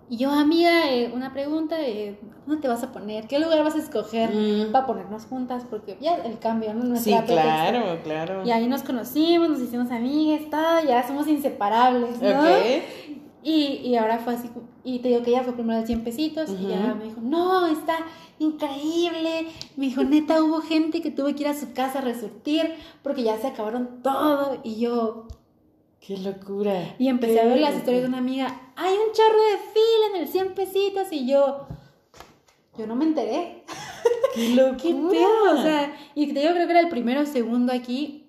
Y yo, amiga, eh, una pregunta, eh, ¿dónde te vas a poner? ¿Qué lugar vas a escoger Mm. para ponernos juntas? Porque ya el cambio, ¿no? Sí, Nuestra pretexto. claro, claro. Y ahí nos conocimos, nos hicimos amigas, todo, ya somos inseparables, ¿no? Ok. Y, y ahora fue así, y te digo que ella fue primero de 100 pesitos, y ya me dijo, no, está increíble. Me dijo, neta, hubo gente que tuve que ir a su casa a resurtir porque ya se acabaron todo. Y yo, Qué locura. y empecé Qué a ver las historias de una amiga, hay un chorro de fila en el 100 pesitos, y yo, yo no me enteré. Qué locura. [laughs] ¿Qué pedo? O sea, y te digo, creo que era el primero o segundo aquí.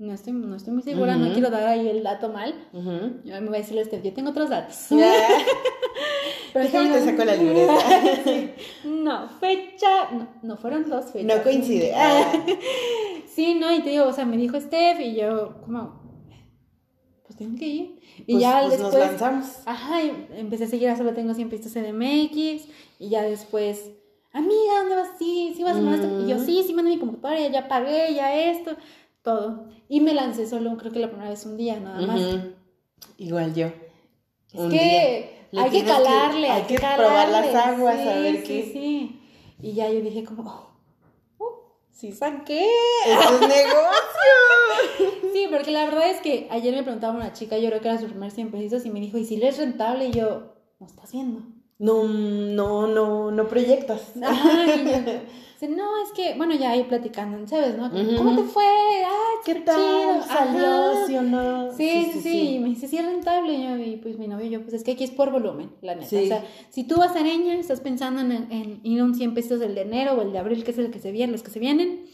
No estoy, no estoy muy segura, no quiero dar ahí el dato mal. Ujú. Yo me voy a decirle a Steph, yo tengo otros datos. Ya. [laughs] Pero Déjame [laughs] te saco la libreta. [laughs] No, fecha. No, no fueron dos fechas. No coincide. Ah. Sí, no, y te digo, o sea, me dijo Steph y yo, como, pues tengo que ir. Y Pues- ya pues después. nos lanzamos. Ajá, y empecé a seguir a solo tengo 100 pistas en MX. Y ya después, amiga, ¿dónde vas? Sí, sí vas a mandar esto. Y yo, Mm. sí, sí, mandé mi computadora, ya pagué, ya esto, todo. Y me lancé solo, creo que la primera vez un día, nada más. Igual yo. Es Un que día. Hay que calarle, hay que, probar las aguas, sí, a ver sí, qué. Sí, Y ya yo dije como, oh, oh, sí saqué. ¡Esto es negocio! [laughs] Sí, porque la verdad es que ayer me preguntaba una chica, yo creo que era su primer 100 pesitos, y me dijo, ¿y si le es rentable? Y yo, no estás viendo. No, no, no, no proyectas. No, es que, bueno, ya ahí platicando, ¿sabes? ¿no? ¿Cómo te fue? Ah, ¿Qué tal? chido. ¿Salió? ¿Sí o no? Sí, sí, sí, Y me dice, sí es rentable. Y, yo, y pues mi novio y yo, pues es que aquí es por volumen, la neta. Sí. O sea, si tú vas a Areña, estás pensando en, en ir a un 100 pesos el de enero o el de abril, que es el que se viene, los que se vienen,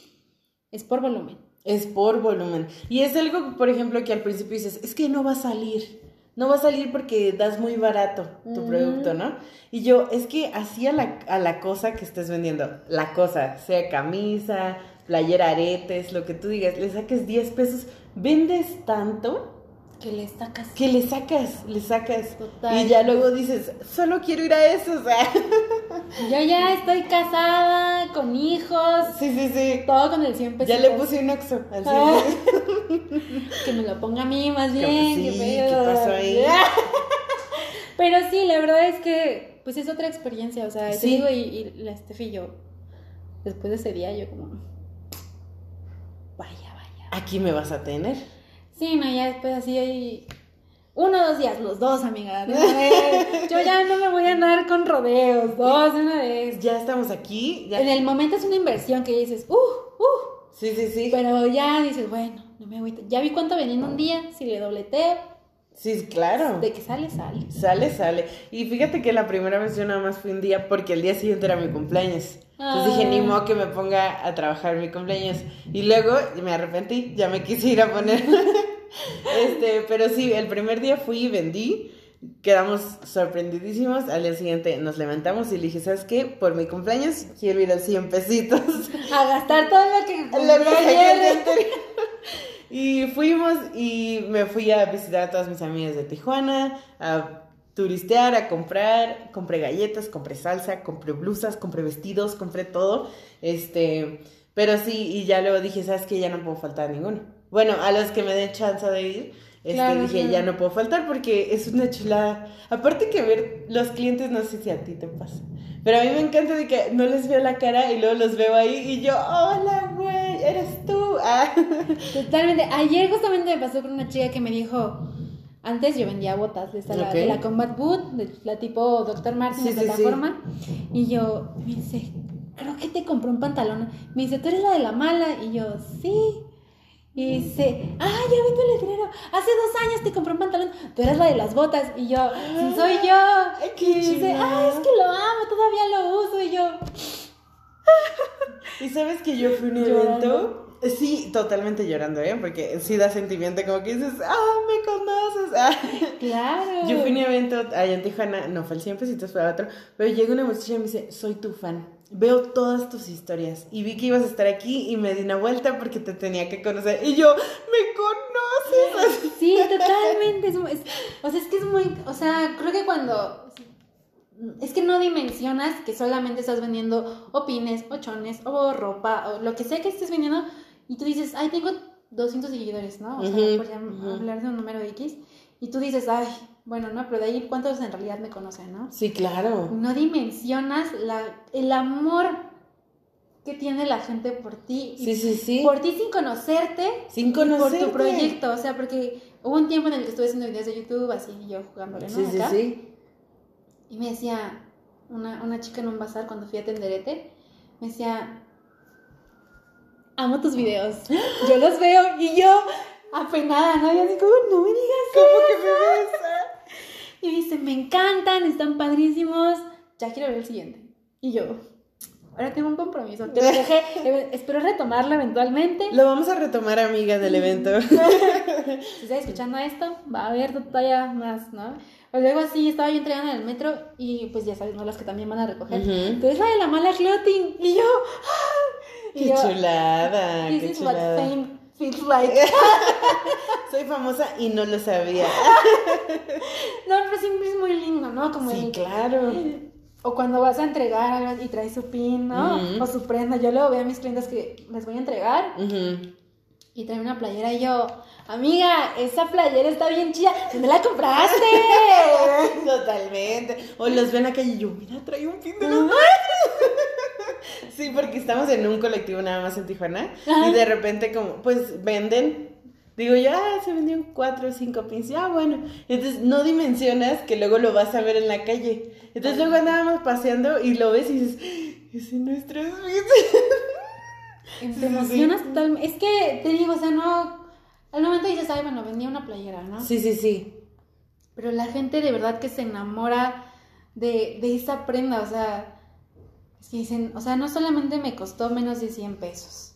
es por volumen. Es por volumen. Y es algo, por ejemplo, que al principio dices, es que no va a salir. No va a salir porque das muy barato tu producto, ¿no? Y yo, es que así a la, a la cosa que estés vendiendo, la cosa, sea camisa, playera, aretes, lo que tú digas, le saques 10 pesos, vendes tanto Que le sacas. que le sacas, le sacas. Total. Y ya luego dices, solo quiero ir a eso, o sea. [laughs] Yo ya estoy casada, con hijos, Sí, sí, sí. todo con el 100 pesos. Ya le puse un oxo al Ah. [laughs] Que me lo ponga a mí más bien. sí, qué ¿qué pedo. pasó ahí? [laughs] Pero sí, la verdad es que, pues es otra experiencia, o sea, te Sí. digo, y, y la Steffi y yo, después de ese día, yo como, vaya, vaya. Aquí me vas a tener. Sí, no, ya después así, ahí, Uno o dos días, los dos, amiga. [laughs] Yo ya no me voy a andar con rodeos, dos de una vez. Ya estamos aquí. Ya... En el momento es una inversión que dices, uh, uh. Sí, sí, sí. Pero ya dices, bueno, no me voy. Ya vi cuánto venía en un día, si le dobleteo, Sí, claro. de que sale, sale. Sale, sale. Y fíjate que la primera vez yo nada más fui un día porque el día siguiente era mi cumpleaños. Entonces dije, ni Ah. modo que me ponga a trabajar mi cumpleaños. Y luego me arrepentí, ya me quise ir a poner. [laughs] este, pero sí, el primer día fui y vendí. Quedamos sorprendidísimos. Al día siguiente nos levantamos y le dije, ¿sabes qué? Por mi cumpleaños quiero ir al 100 pesitos. A gastar todo lo que [laughs] Lo que [laughs] Y fuimos y me fui a visitar a todas mis amigas de Tijuana, a turistear, a comprar, compré galletas, compré salsa, compré blusas, compré vestidos, compré todo. Este, pero sí, y ya luego dije, ¿sabes qué? Ya no puedo faltar a ninguno. Bueno, a los que me den chance de ir, este, Claro, dije, claro. ya no puedo faltar porque es una chulada. Aparte que ver los clientes, no sé si a ti te pasa. Pero a mí me encanta de que no les veo la cara y luego los veo ahí y yo, hola, güey, eres tú. Ah. [laughs] Totalmente. Ayer justamente me pasó con una chica que me dijo, antes yo vendía botas de, esta, la, Ok. de la Combat Boot, de la tipo Dr. Martin Sí, de sí, sí. plataforma, y yo, me dice, creo que te compré un pantalón. Me dice, ¿tú eres la de la mala? Y yo, sí. Y dice, ah, ya vi tu letrero. Hace dos años te compré un pantalón. Tú eres la de las botas. Y yo, sí, soy yo. Ay, qué y dice, ah, es que lo amo, todavía lo uso. Y yo, [laughs] Y sabes que yo fui a un [laughs] evento. Sí, totalmente llorando, ¿eh? Porque sí da sentimiento como que dices, ah, me conoces. [laughs] Ah. claro. Yo fui a un evento allá en Tijuana, no fue el 100 pesitos, fue otro, pero llega una muchacha y me dice, soy tu fan, veo todas tus historias y vi que ibas a estar aquí y me di una vuelta porque te tenía que conocer y yo, ¿me conoces? Sí, totalmente. Es, es- o sea, es que es muy. O sea, creo que cuando. Es que no dimensionas que solamente estás vendiendo o pines, o chones, o ropa, o lo que sea que estés vendiendo. Y tú dices, ay, tengo 200 seguidores, ¿no? O sea, Ujú, por llam- ujú. hablar de un número X. Y tú dices, ay, bueno, no, pero de ahí, ¿cuántos en realidad me conocen, no? Sí, claro. No dimensionas la, el amor que tiene la gente por ti. Sí, sí, sí. Por ti sin conocerte. Sin y Por conocerte. tu proyecto, o sea, porque hubo un tiempo en el que estuve haciendo videos de YouTube, así yo jugándole, ¿no? Sí, sí, Acá. sí. Y me decía, una, una chica en un bazar cuando fui a Tenderete, me decía, amo tus videos, yo los veo y yo, apenada, ¿no? Y así como, no me digas ¿Cómo eso". que me ves? Y dice, me encantan, están padrísimos, ya quiero ver el siguiente. Y yo, ahora tengo un compromiso, que lo dejé, [laughs] espero retomarlo eventualmente. Lo vamos a retomar, amiga del evento. [laughs] si estás escuchando esto, va a haber todavía más, ¿no? O luego así estaba yo entregando en el metro y pues ya sabes, ¿no? Las que también van a recoger. Ujú. Tú eres la de la mala clothing. Y yo, ¡ah! Qué yo, chulada, This qué is what chulada. fame feels like. [laughs] Soy famosa y no lo sabía. [laughs] No, pero siempre es muy lindo, ¿no? Como Sí, el- claro. O cuando vas a entregar y traes su pin, ¿no? O su prenda. Yo luego veo a mis clientes que les voy a entregar Ujú. y traen una playera y yo, amiga, esa playera está bien chida. ¿Dónde la compraste? [laughs] Totalmente. O los ven acá y yo, mira, trae un pin de los Sí, porque estamos en un colectivo nada más en Tijuana. Ajá. Y de repente, como, pues venden. Digo yo, ah, se vendieron cuatro o cinco pins. Ah, bueno. Entonces no dimensionas que luego lo vas a ver en la calle. Entonces luego andábamos paseando y lo ves y dices, ese no es tres [laughs] Te sí, emocionas totalmente. Es que te digo, o sea, no. Al momento dices, ay, bueno, vendía una playera, ¿no? Sí, sí, sí. Pero la gente de verdad que se enamora de, de esa prenda, o sea, que dicen, o sea, no solamente me costó menos de 100 pesos.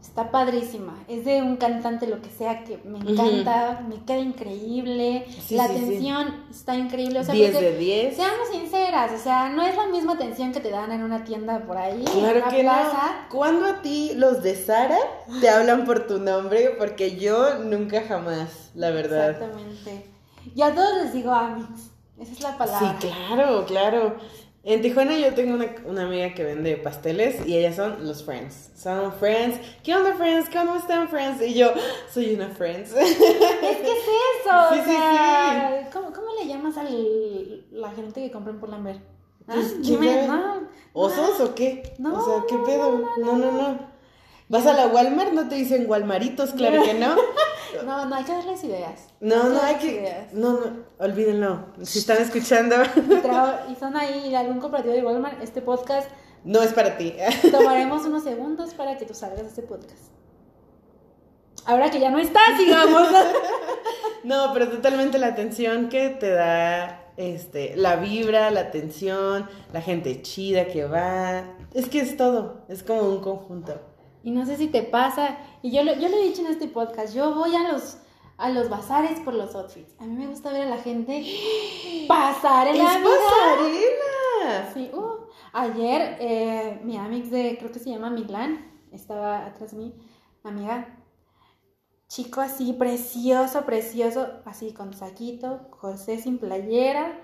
Está padrísima. Es de un cantante, lo que sea, que me encanta, me queda increíble. Sí, la sí, sí. atención está increíble. O sea, 10 porque- de 10. Seamos sinceras, o sea, no es la misma atención que te dan en una tienda por ahí, en Claro una que plaza. no. ¿Cuándo a ti los de Sara te hablan por tu nombre? Porque yo nunca jamás, la verdad. Exactamente. Y a todos les digo Amix. Esa es la palabra. Sí, claro, claro. En Tijuana yo tengo una, una amiga que vende pasteles y ellas son los friends. Son friends. ¿Qué onda, friends? ¿Cómo están, friends? Y yo, soy una friends. Es que es eso. [laughs] Sí, o sí, sea, ¿cómo, cómo le llamas a la gente que compra en Pull&Bear? ¿Ah? Pues, Dime, ¿quién no. ¿Osos o qué? No, o sea, ¿qué pedo? No, no, no. ¿Vas a la Walmart? No te dicen Walmaritos, claro que no. [laughs] No, no hay que darles ideas. No, no hay darles que. ideas. No, no, olvídenlo. Si están escuchando, Y son ahí de algún cooperativo de Walmart, este podcast, no es para ti. tomaremos unos segundos para que tú salgas de este podcast. Ahora que ya no estás, sigamos. [laughs] No, pero totalmente la atención que te da este, la vibra, la atención, la gente chida que va. Es que es todo, es como un conjunto. Y no sé si te pasa, y yo lo, yo lo he dicho en este podcast, yo voy a los, a los bazares por los outfits. A mí me gusta ver a la gente [gasps] pasar en ¡Es pasarela! Sí, uh, ayer eh, mi amix de, creo que se llama Milán, estaba atrás de mí, amiga, chico así, precioso, precioso, así con saquito, José sin playera,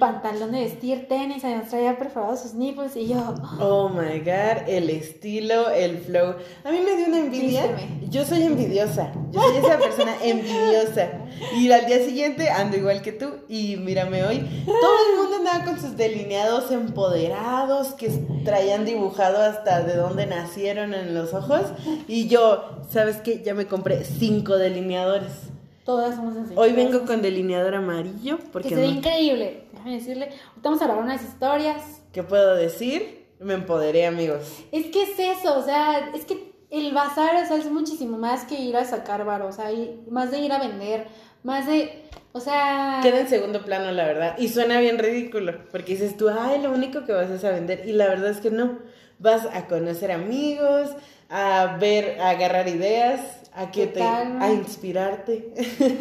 pantalón de vestir, tenis, además traía perforados sus nipples y yo, Oh my god, el estilo, el flow. A mí me dio una envidia. Yo soy envidiosa. Yo soy esa persona [laughs] envidiosa. Y al día siguiente ando igual que tú. Y mírame hoy. Todo el mundo andaba con sus delineados empoderados que traían dibujado hasta de dónde nacieron en los ojos. Y yo, ¿sabes qué? Ya me compré cinco delineadores. Todas somos así. Hoy vengo con delineador amarillo. Que Porque se ve no- increíble. Déjame decirle, ahorita vamos a grabar unas historias. ¿Qué puedo decir? Me empoderé, amigos. Es que es eso, o sea, es que el bazar, o sea, es muchísimo más que ir a sacar varo, o sea, y más de ir a vender, más de, o sea... Queda en segundo plano, la verdad. Y suena bien ridículo, porque dices tú, ay, lo único que vas es a vender. Y la verdad es que no. Vas a conocer amigos, a ver, a agarrar ideas, a que te, a inspirarte.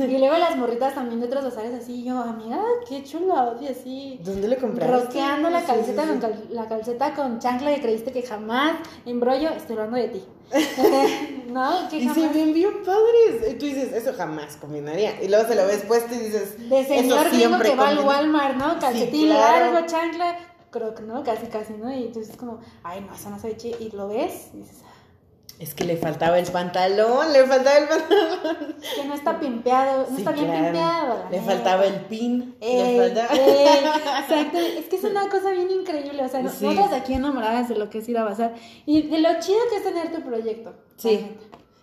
Y luego las [laughs] morritas también de otros bazares así, yo, amiga, qué chulo, y así... ¿Dónde le compraste? Roqueando la calceta, sí, sí. Cal- la calceta con chancla que creíste que jamás embrollo, estoy hablando de ti. [laughs] ¿No? Que Y se jamás. ven bien padres. Y tú dices, eso jamás combinaría. Y luego se lo ves puesto y dices, De señor eso siempre que va al. Walmart, ¿no? Calcetín claro. largo, chancla, croc, ¿no? Casi, casi, ¿no? Y entonces es como, ay, no, eso no se ve chido. Y lo ves y dices, ah, Es que le faltaba el pantalón, le faltaba el pantalón. que no está pimpeado, no Sí, está bien claro. pimpeado. Le faltaba el pin. Ey, le faltaba... ey, exacto, [laughs] es que es una cosa bien increíble, o sea, Sí. nosotras aquí enamoradas de lo que es ir a bazar y de lo chido que es tener tu proyecto. Sí.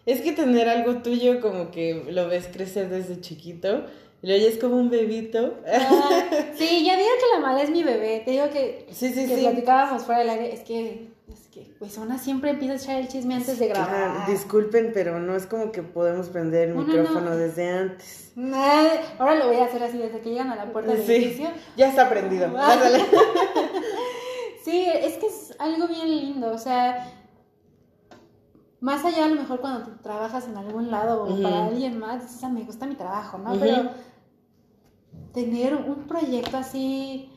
Es que tener algo tuyo como que lo ves crecer desde chiquito y lo oyes como un bebito. Ah, [laughs] sí, yo digo que la mala es mi bebé, te digo que, Sí, sí, que sí. platicábamos fuera del aire, es que, es que, pues una siempre empieza a echar el chisme antes de grabar. Claro, disculpen, pero no es como que podemos prender el No, no, micrófono no. desde antes. Ahora lo voy a hacer así desde que llegan a la puerta del Sí, edificio. ya está prendido. Ah. [laughs] Sí, es que es algo bien lindo, o sea, más allá a lo mejor cuando tú trabajas en algún lado o para alguien más, dices, "Ah, me gusta mi trabajo, ¿no? Pero tener un proyecto así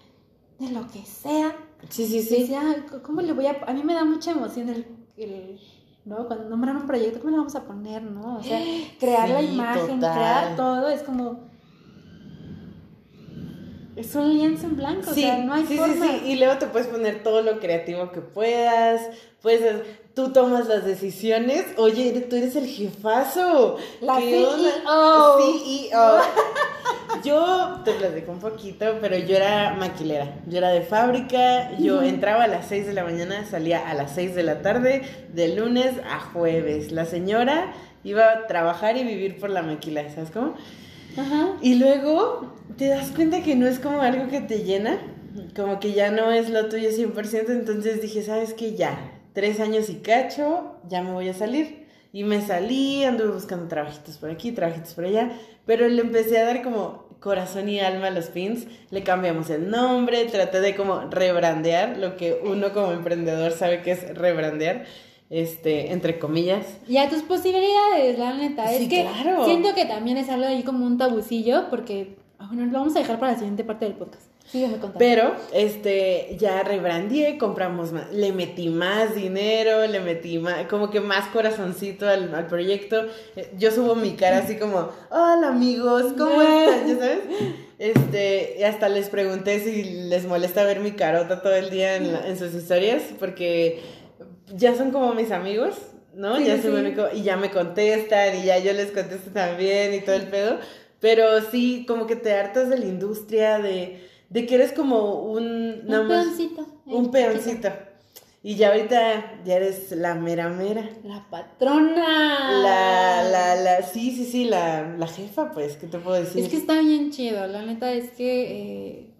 de lo que sea, Sí, sí, sí. sí. ¿cómo le voy a...? A mí me da mucha emoción el... el ¿no? Cuando nombran un proyecto, ¿cómo le vamos a poner, no? O sea, [gasps] crear la imagen, total. crear todo, es como... Es un lienzo en blanco, Sí, o sea, no hay sí, forma. sí, sí. Y luego te puedes poner todo lo creativo que puedas. Puedes, tú tomas las decisiones. Oye, tú eres el jefazo. La. CEO. CEO. [laughs] Yo te platico un poquito, pero yo era maquilera. Yo era de fábrica. Yo entraba a las 6 de la mañana, salía a las 6 de la tarde, de lunes a jueves. La señora iba a trabajar y vivir por la maquila, ¿sabes cómo? Ajá. Y luego te das cuenta que no es como algo que te llena, como que ya no es lo tuyo 100%, entonces dije, ¿sabes qué? Ya, tres años y cacho, ya me voy a salir. Y me salí, anduve buscando trabajitos por aquí, trabajitos por allá, pero le empecé a dar como corazón y alma a los pins, le cambiamos el nombre, traté de como rebrandear, lo que uno como emprendedor sabe que es rebrandear, este, entre comillas. Y a tus posibilidades, la neta. Sí, es que claro. siento que también es algo ahí como un tabucillo, porque, ah, bueno, lo vamos a dejar para la siguiente parte del podcast. Sígueme contando. Pero, este, ya rebrandié, compramos más, le metí más dinero, le metí más, como que más corazoncito al, al proyecto. Eh, Yo subo mi cara así como, hola amigos, ¿cómo [laughs] están? ¿Ya sabes? Este, y hasta les pregunté si les molesta ver mi carota todo el día en, la- en sus historias, porque ya son como mis amigos, ¿no? Sí, ya sí. como- y ya me contestan y ya yo les contesto también y todo el pedo. Pero sí, como que te hartas de la industria, de, de que eres como un... un más- peoncito. un Ay, peoncito. Y ya ahorita ya eres la mera mera. La patrona. La, la, la, sí, sí, sí, la, la jefa, pues, ¿qué te puedo decir? Es que está bien chido, la neta es que eh,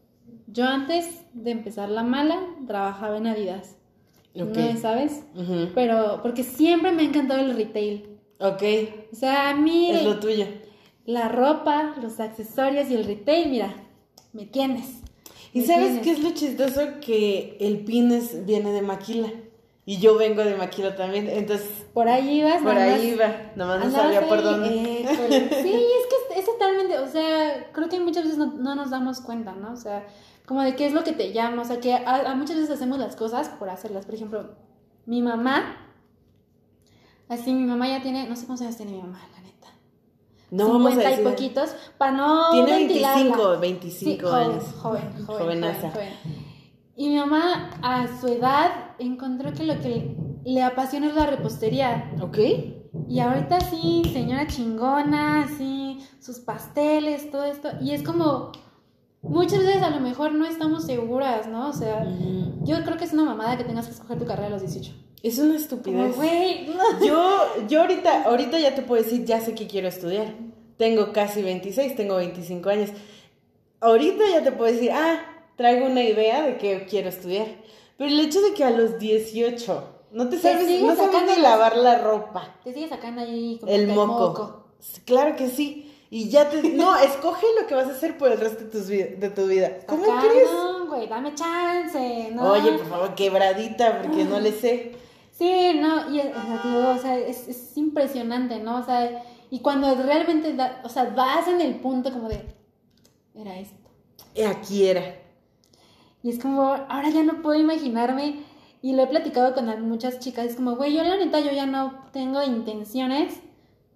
yo antes de empezar la mala trabajaba en Adidas. ¿No sabes? Pero porque siempre me ha encantado el retail. Ok, O sea, a mí es lo tuyo. la ropa, los accesorios y el retail, mira, me tienes. ¿Y me sabes tienes. qué es lo chistoso? Que el pines viene de Maquila. Y yo vengo de Maquila también. Entonces, Por ahí ibas, por nada ahí iba. Nomás no sabía por dónde. eh, [laughs] sí, es que es, es totalmente, o sea, creo que muchas veces no, no nos damos cuenta, ¿no? O sea, como de qué es lo que te llama, o sea, que a, a muchas veces hacemos las cosas por hacerlas. Por ejemplo, mi mamá, así mi mamá ya tiene, no sé cuántos años tiene mi mamá, la neta. No vamos a 50 decir. y poquitos, para no Tiene ventilarla. 25, 25 Sí, joven, años. Joven, joven, [laughs] Jovenaza. joven, joven. Y mi mamá, a su edad, encontró que lo que le apasiona es la repostería. Ok. Y ahorita sí, señora chingona, sí, sus pasteles, todo esto. Y es como, muchas veces a lo mejor no estamos seguras, ¿no? O sea, yo creo que es una mamada que tengas que escoger tu carrera a los 18. Es una estupidez. güey, no. Yo, yo ahorita, ahorita ya te puedo decir, ya sé que quiero estudiar. Tengo casi 26, tengo 25 años. Ahorita ya te puedo decir, ah, traigo una idea de que quiero estudiar. Pero el hecho de que a los 18 no te Te sabes, sigues no sabes ni lavar la ropa, Te sigue sacando ahí como el que moco. Claro que sí. Y ya te... No, [laughs] escoge lo que vas a hacer por el resto de, tus de tu vida. ¿Cómo Acá, crees? no, güey, dame chance, ¿no? Oye, por favor, quebradita, porque no le sé. Sí, no, y es, o sea, digo, o sea, es, es impresionante, ¿no? O sea, y cuando realmente, da- o sea, vas en el punto como de, era esto. Eh, Aquí era. Y es como, ahora ya no puedo imaginarme, y lo he platicado con muchas chicas, es como, güey, yo la neta, yo ya no tengo intenciones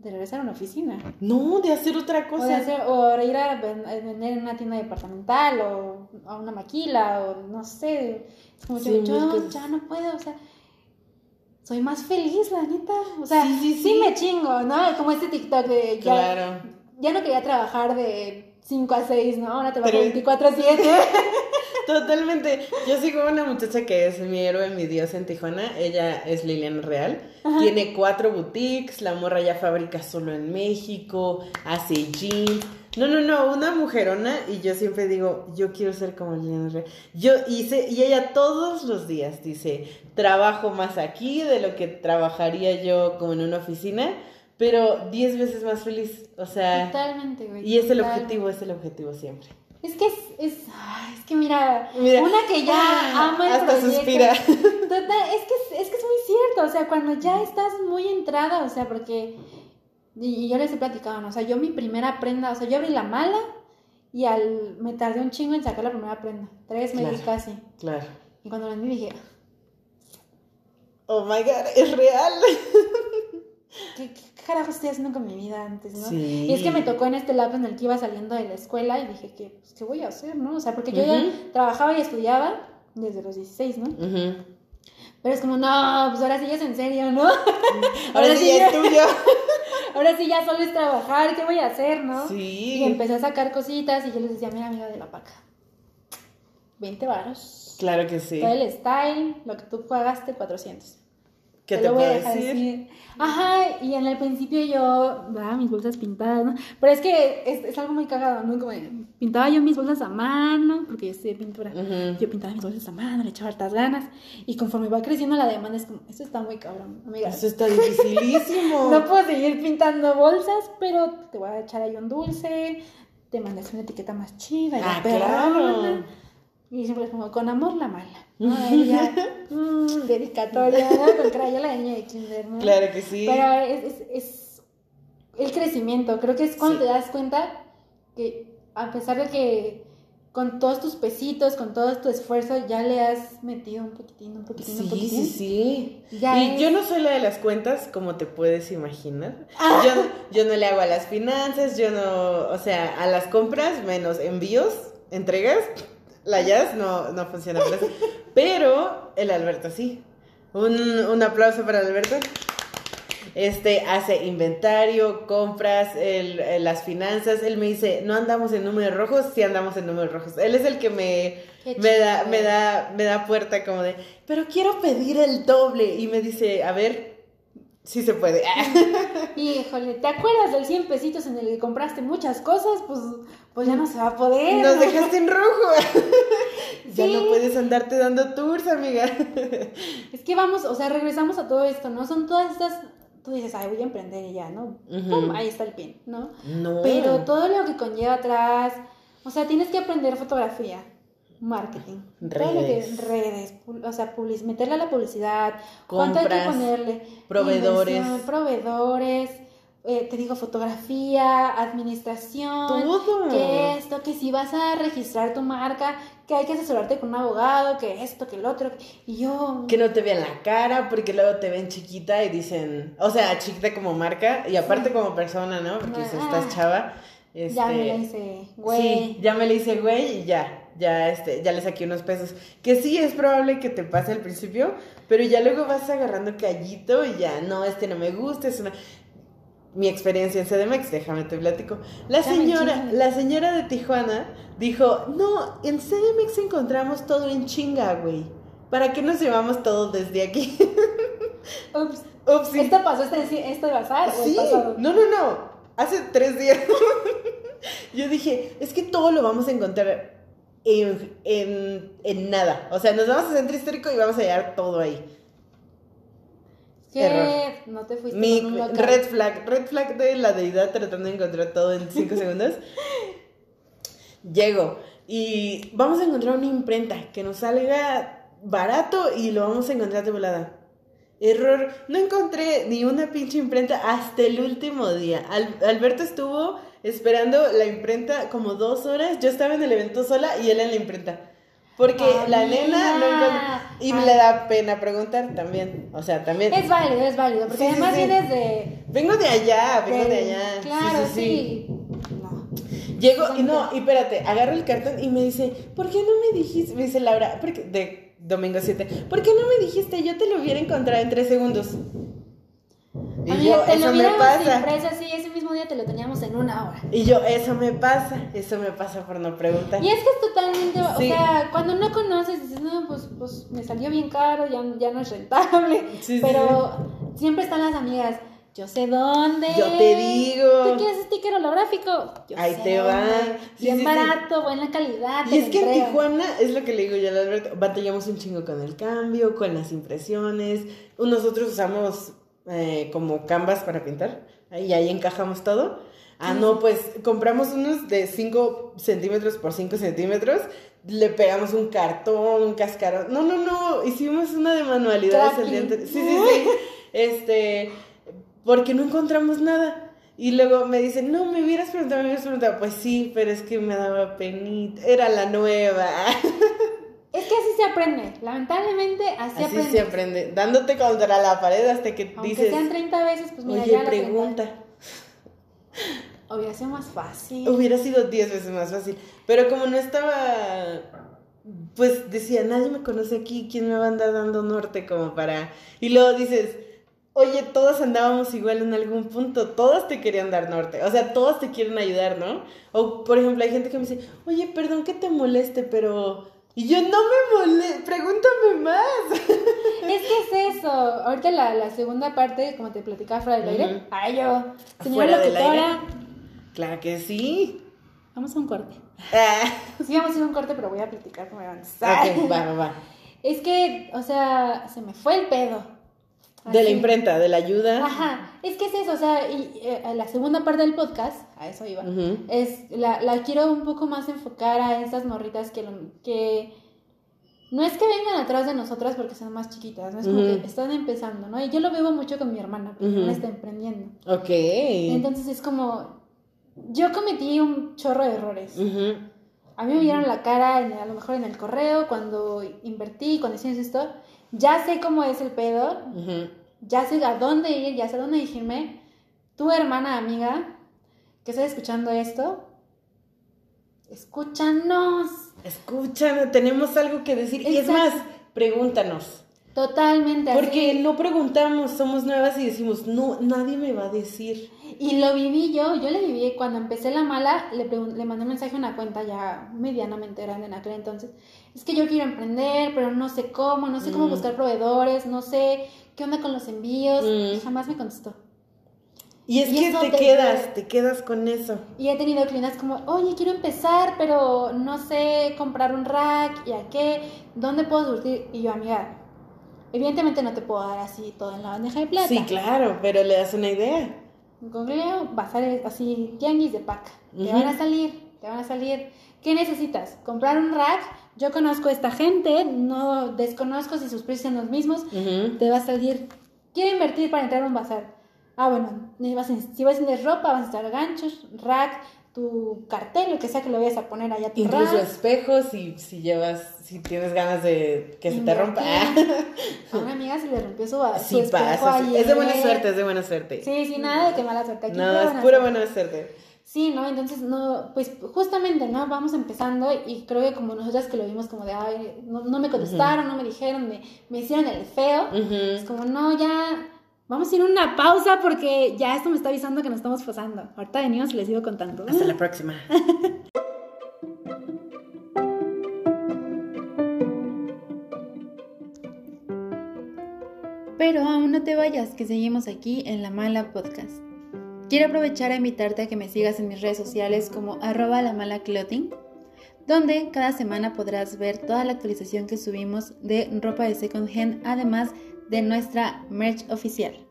de regresar a una oficina. No, de hacer otra O, de cosa. hacer, o ir a, a vender en una tienda departamental, o a una maquila, o no sé. Es como, Sí, yo, mil yo ya no puedo, o sea, soy más feliz, la neta. O sea, Sí, sí, sí, sí. me chingo, ¿no? Como este TikTok de ya, Claro. ya no quería trabajar de 5 a 6, ¿no? Ahora trabajo Pero- 24 a 7. Totalmente. Yo sigo una muchacha que es mi héroe, mi dios en Tijuana. Ella es Liliana Real. Tiene cuatro boutiques. La morra ya fabrica solo en México. Hace jeans. No, no, no. Una mujerona. Y yo siempre digo, yo quiero ser como Liliana Real. Yo hice, y ella todos los días dice, trabajo más aquí de lo que trabajaría yo como en una oficina. Pero diez veces más feliz. O sea, Totalmente, güey. y es el objetivo, es el objetivo siempre. Es que es, es, es que mira, Mira. una que ya Ah, ama el hasta proyecto. suspira. [laughs] Total, es que es, que es muy cierto, o sea, cuando ya estás muy entrada, o sea, porque y, yo les he platicado, ¿no? o sea, yo mi primera prenda, o sea, yo abrí la mala y al me tardé un chingo en sacar la primera prenda, tres meses Claro. casi. Claro. Y cuando la vendí dije, Oh my god, es real. ¿qué, qué carajo estoy haciendo con mi vida antes, no? Sí. Y es que me tocó en este lapso en el que iba saliendo de la escuela y dije, ¿qué, pues, ¿qué voy a hacer, no? O sea, porque yo ya trabajaba y estudiaba desde los 16, ¿no? Ujú. Pero es como, no, pues ahora sí ya es en serio, ¿no? [laughs] Ahora sí ya es tuyo. [laughs] ahora sí ya solo es trabajar, ¿qué voy a hacer, no? Sí. Y empecé a sacar cositas y yo les decía, mira, amiga de la paca, 20 varos. Claro que sí. Todo el style, lo que tú pagaste, 400. ¿Qué Te te puedo decir? Ajá, y en el principio yo, ah, mis bolsas pintadas, ¿no? Pero es que es, es algo muy cagado, ¿no? Como pintaba yo mis bolsas a mano, porque yo sé pintura. Yo pintaba mis bolsas a mano, le echaba hartas ganas. Y conforme va creciendo la demanda, es como, esto está muy cabrón, amiga. Eso está dificilísimo. [laughs] No puedo seguir pintando bolsas, pero te voy a echar ahí un dulce, te mandas una etiqueta más chida. y Ah, claro. Y siempre es como, con amor la mala. Ahí ya, [laughs] mm, dedicatoria, ¿no? Con crayola de niña de kinder, ¿no? Claro que sí. Pero es, es, es el crecimiento. Creo que es cuando Sí. te das cuenta que a pesar de que con todos tus pesitos, con todo tu esfuerzo, ya le has metido un poquitín, un poquitín, un Sí, poquitín. sí, sí. Ya y es- yo no soy la de las cuentas, como te puedes imaginar. Ah. Yo, yo no le hago a las finanzas, yo no, o sea, a las compras, menos envíos, entregas, la Jazz no, no funciona. Pero el Alberto sí. Un, un aplauso para Alberto. este, hace inventario, compras, el, eh, las finanzas. Él me dice, no andamos en números rojos, sí andamos en números rojos. Él es el que me, me da, me da, me da puerta como de, pero quiero pedir el doble. Y me dice, a ver, sí se puede. [laughs] Híjole, ¿te acuerdas del 100 pesitos en el que compraste muchas cosas? Pues, pues ya no se va a poder. Nos dejaste en rojo. [laughs] ya Sí. no puedes andarte dando tours, amiga. Es que vamos, o sea, regresamos a todo esto, ¿no? Son todas estas. Tú dices, ay, voy a emprender y ya, ¿no? Pum, ahí está el pin, ¿no? No. Pero todo lo que conlleva atrás, o sea, tienes que aprender fotografía, marketing, todo lo que Redes. redes, o sea, public- meterle a la publicidad, cuánto hay que Compras, ponerle, proveedores. proveedores, eh, te digo fotografía, administración, Todo. que esto, que si vas a registrar tu marca, que hay que asesorarte con un abogado, que esto, que el otro, y yo Que no te vean la cara, porque luego te ven chiquita y dicen, o sea, chiquita como marca y aparte como persona, ¿no? Porque si Ah. estás chava, este, ya me la hice, güey. Sí, ya me le hice güey y ya, ya, este, ya le saqué unos pesos. Que sí es probable que te pase al principio, pero ya luego vas agarrando callito y ya, no, este no me gusta, es una... Mi experiencia en CDMX, déjame te platico. La señora, la señora de Tijuana dijo, no, en CDMX encontramos todo en chinga, güey. ¿Para qué nos llevamos todo desde aquí? [laughs] Ups. Ups, sí. ¿Esto pasó este, este bazar Sí, no, no, no. Hace tres días. [laughs] Yo dije, es que todo lo vamos a encontrar en, en, en nada. O sea, nos vamos a centro histórico y vamos a hallar todo ahí. Que Error. no te fuiste Mi con un red flag, red flag de la deidad tratando de encontrar todo en cinco [laughs] segundos. Llego y vamos a encontrar una imprenta que nos salga barato y lo vamos a encontrar de volada. Error, no encontré ni una pinche imprenta hasta el último día. Al- Alberto estuvo esperando la imprenta como dos horas. Yo estaba en el evento sola y él en la imprenta. Porque la nena no encontró. Y Ay. le da pena preguntar también. O sea, también. Es válido, es válido, porque Sí, además sí. vienes de... Vengo de allá, vengo de, de- allá. Claro, sí. No. Llego y no, y espérate, agarro el cartón y me dice, ¿por qué no me dijiste? Me dice Laura, porque de domingo 7, ¿por qué no me dijiste? Yo te lo hubiera encontrado en tres segundos. Y yo, te lo eso me hubiéramos pasa. impreso así, ese mismo día te lo teníamos en una hora. Y yo, eso me pasa, eso me pasa por no preguntar. Y es que es totalmente, Sí. o sea, cuando no conoces, dices, no, pues, pues me salió bien caro, ya, ya no es rentable. [laughs] Sí, sí, pero siempre están las amigas, yo sé dónde. Yo te digo. ¿Tú quieres sticker holográfico? Yo Ahí sé te va. dónde. Sí, bien sí, sí. barato, buena calidad. Y es lo que en entregan. Tijuana, es lo que le digo yo al Alberto, batallamos un chingo con el cambio, con las impresiones. Nosotros usamos eh, como canvas para pintar, y ahí encajamos todo. Ah, no, pues compramos unos de 5 centímetros por 5 centímetros, le pegamos un cartón, un cascarón. No, no, no, hicimos una de manualidades el día anterior. Sí, sí, sí. [laughs] Este, porque no encontramos nada. Y luego me dicen, no, me hubieras preguntado, me hubieras preguntado. Pues sí, pero es que me daba penita. Era la nueva. [laughs] Es que así se aprende, lamentablemente así, Así aprendes. se aprende. Dándote contra la pared hasta que Aunque dices, sean 30 veces, pues mira, oye, ya pregunta. 30. Hubiera sido más fácil. Hubiera sido 10 veces más fácil. Pero como no estaba, pues decía, nadie me conoce aquí, ¿quién me va a andar dando norte como para... Y luego dices, oye, todos andábamos igual en algún punto, todos te querían dar norte, o sea, todos te quieren ayudar, ¿no? O, por ejemplo, hay gente que me dice, oye, perdón que te moleste, pero... Y yo, no me moleste, pregúntame más. [laughs] Es que es eso. Ahorita la, la segunda parte, como te platicaba fuera del aire. Ujú. Ay, yo, señora locutora. Claro que sí. Vamos a un corte. Ah, Sí, vamos a ir a un corte, pero voy a platicar cómo avanzar. ok, va, va, va. Es que, o sea, se me fue el pedo. De la imprenta, de la ayuda. Ajá, es que es eso, o sea, y eh, la segunda parte del podcast, a eso iba, es, la, la quiero un poco más enfocar a esas morritas que, lo- que no es que vengan atrás de nosotras porque son más chiquitas, no es como que están empezando, ¿no? Y yo lo veo mucho con mi hermana, porque está emprendiendo. Ok. Entonces es como, yo cometí un chorro de errores. A mí me vieron la cara, en- a lo mejor en el correo, cuando invertí, cuando hicimos esto, ya sé cómo es el pedo, ya sé a dónde ir, ya sé a dónde dirigirme. Tu hermana, amiga, que estás escuchando esto, escúchanos. Escúchanos, tenemos algo que decir. Y es más, pregúntanos. Totalmente. así. Porque no preguntamos, somos nuevas y decimos, no, nadie me va a decir. Y lo viví yo, yo le viví cuando empecé la mala, le, le mandé un mensaje a una cuenta ya medianamente grande en aquel entonces. Es que yo quiero emprender, pero no sé cómo, no sé cómo Mm. buscar proveedores, no sé qué onda con los envíos. Mm. Y jamás me contestó. Y es Y que te te- quedas, te quedas con eso. Y he tenido clientes como, oye, quiero empezar, pero no sé comprar un rack y a qué, ¿dónde puedo surtir? Y yo, amiga, evidentemente no te puedo dar así todo en la bandeja de plata. Sí, claro, pero le das una idea. Bazares así, tianguis de paca. Te van a salir, te van a salir. ¿Qué necesitas? ¿Comprar un rack? Yo conozco a esta gente, no desconozco si sus precios son los mismos. Te va a salir. Quiero invertir para entrar a un bazar. Ah, bueno, si vas a vender ropa, vas a necesitar ganchos, rack, tu cartel, lo que sea que lo vayas a poner allá a tu Incluso espejos, si, si llevas, si tienes ganas de que se te rompa. A una amiga se le rompió su, su Sí espejo pasa, sí. ayer. es de buena suerte, es de buena suerte. Sí, sí, nada de que mala suerte. Aquí no, es pura buena suerte. Sí, ¿no? Entonces, no, pues justamente, ¿no? Vamos empezando y creo que como nosotras que lo vimos como de, ay, no, no me contestaron, no me dijeron, me, me hicieron el feo. Es como, no, ya, vamos a ir a una pausa porque ya esto me está avisando que nos estamos pasando. Ahorita venimos y les sigo contando. Hasta la próxima. [laughs] Pero aún no te vayas, que seguimos aquí en La Mala Podcast. Quiero aprovechar a invitarte a que me sigas en mis redes sociales como arroba la mala clothing, donde cada semana podrás ver toda la actualización que subimos de ropa de second hand, además de nuestra merch oficial.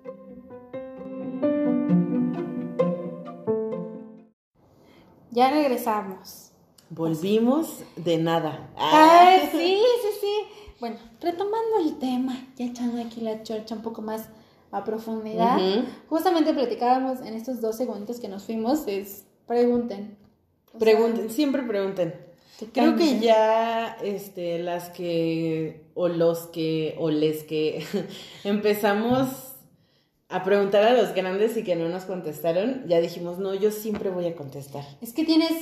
Ya regresamos. Volvimos de nada. Ay, sí, sí, sí. Bueno, retomando el tema, ya echando aquí la chorcha un poco más a profundidad. Justamente platicábamos en estos dos segundos que nos fuimos, es pregunten. O sea, Pregunten, siempre pregunten. Creo que ya este, las que, o los que, o les que [laughs] empezamos a preguntar a los grandes y que no nos contestaron, ya dijimos, no, yo siempre voy a contestar. Es que tienes,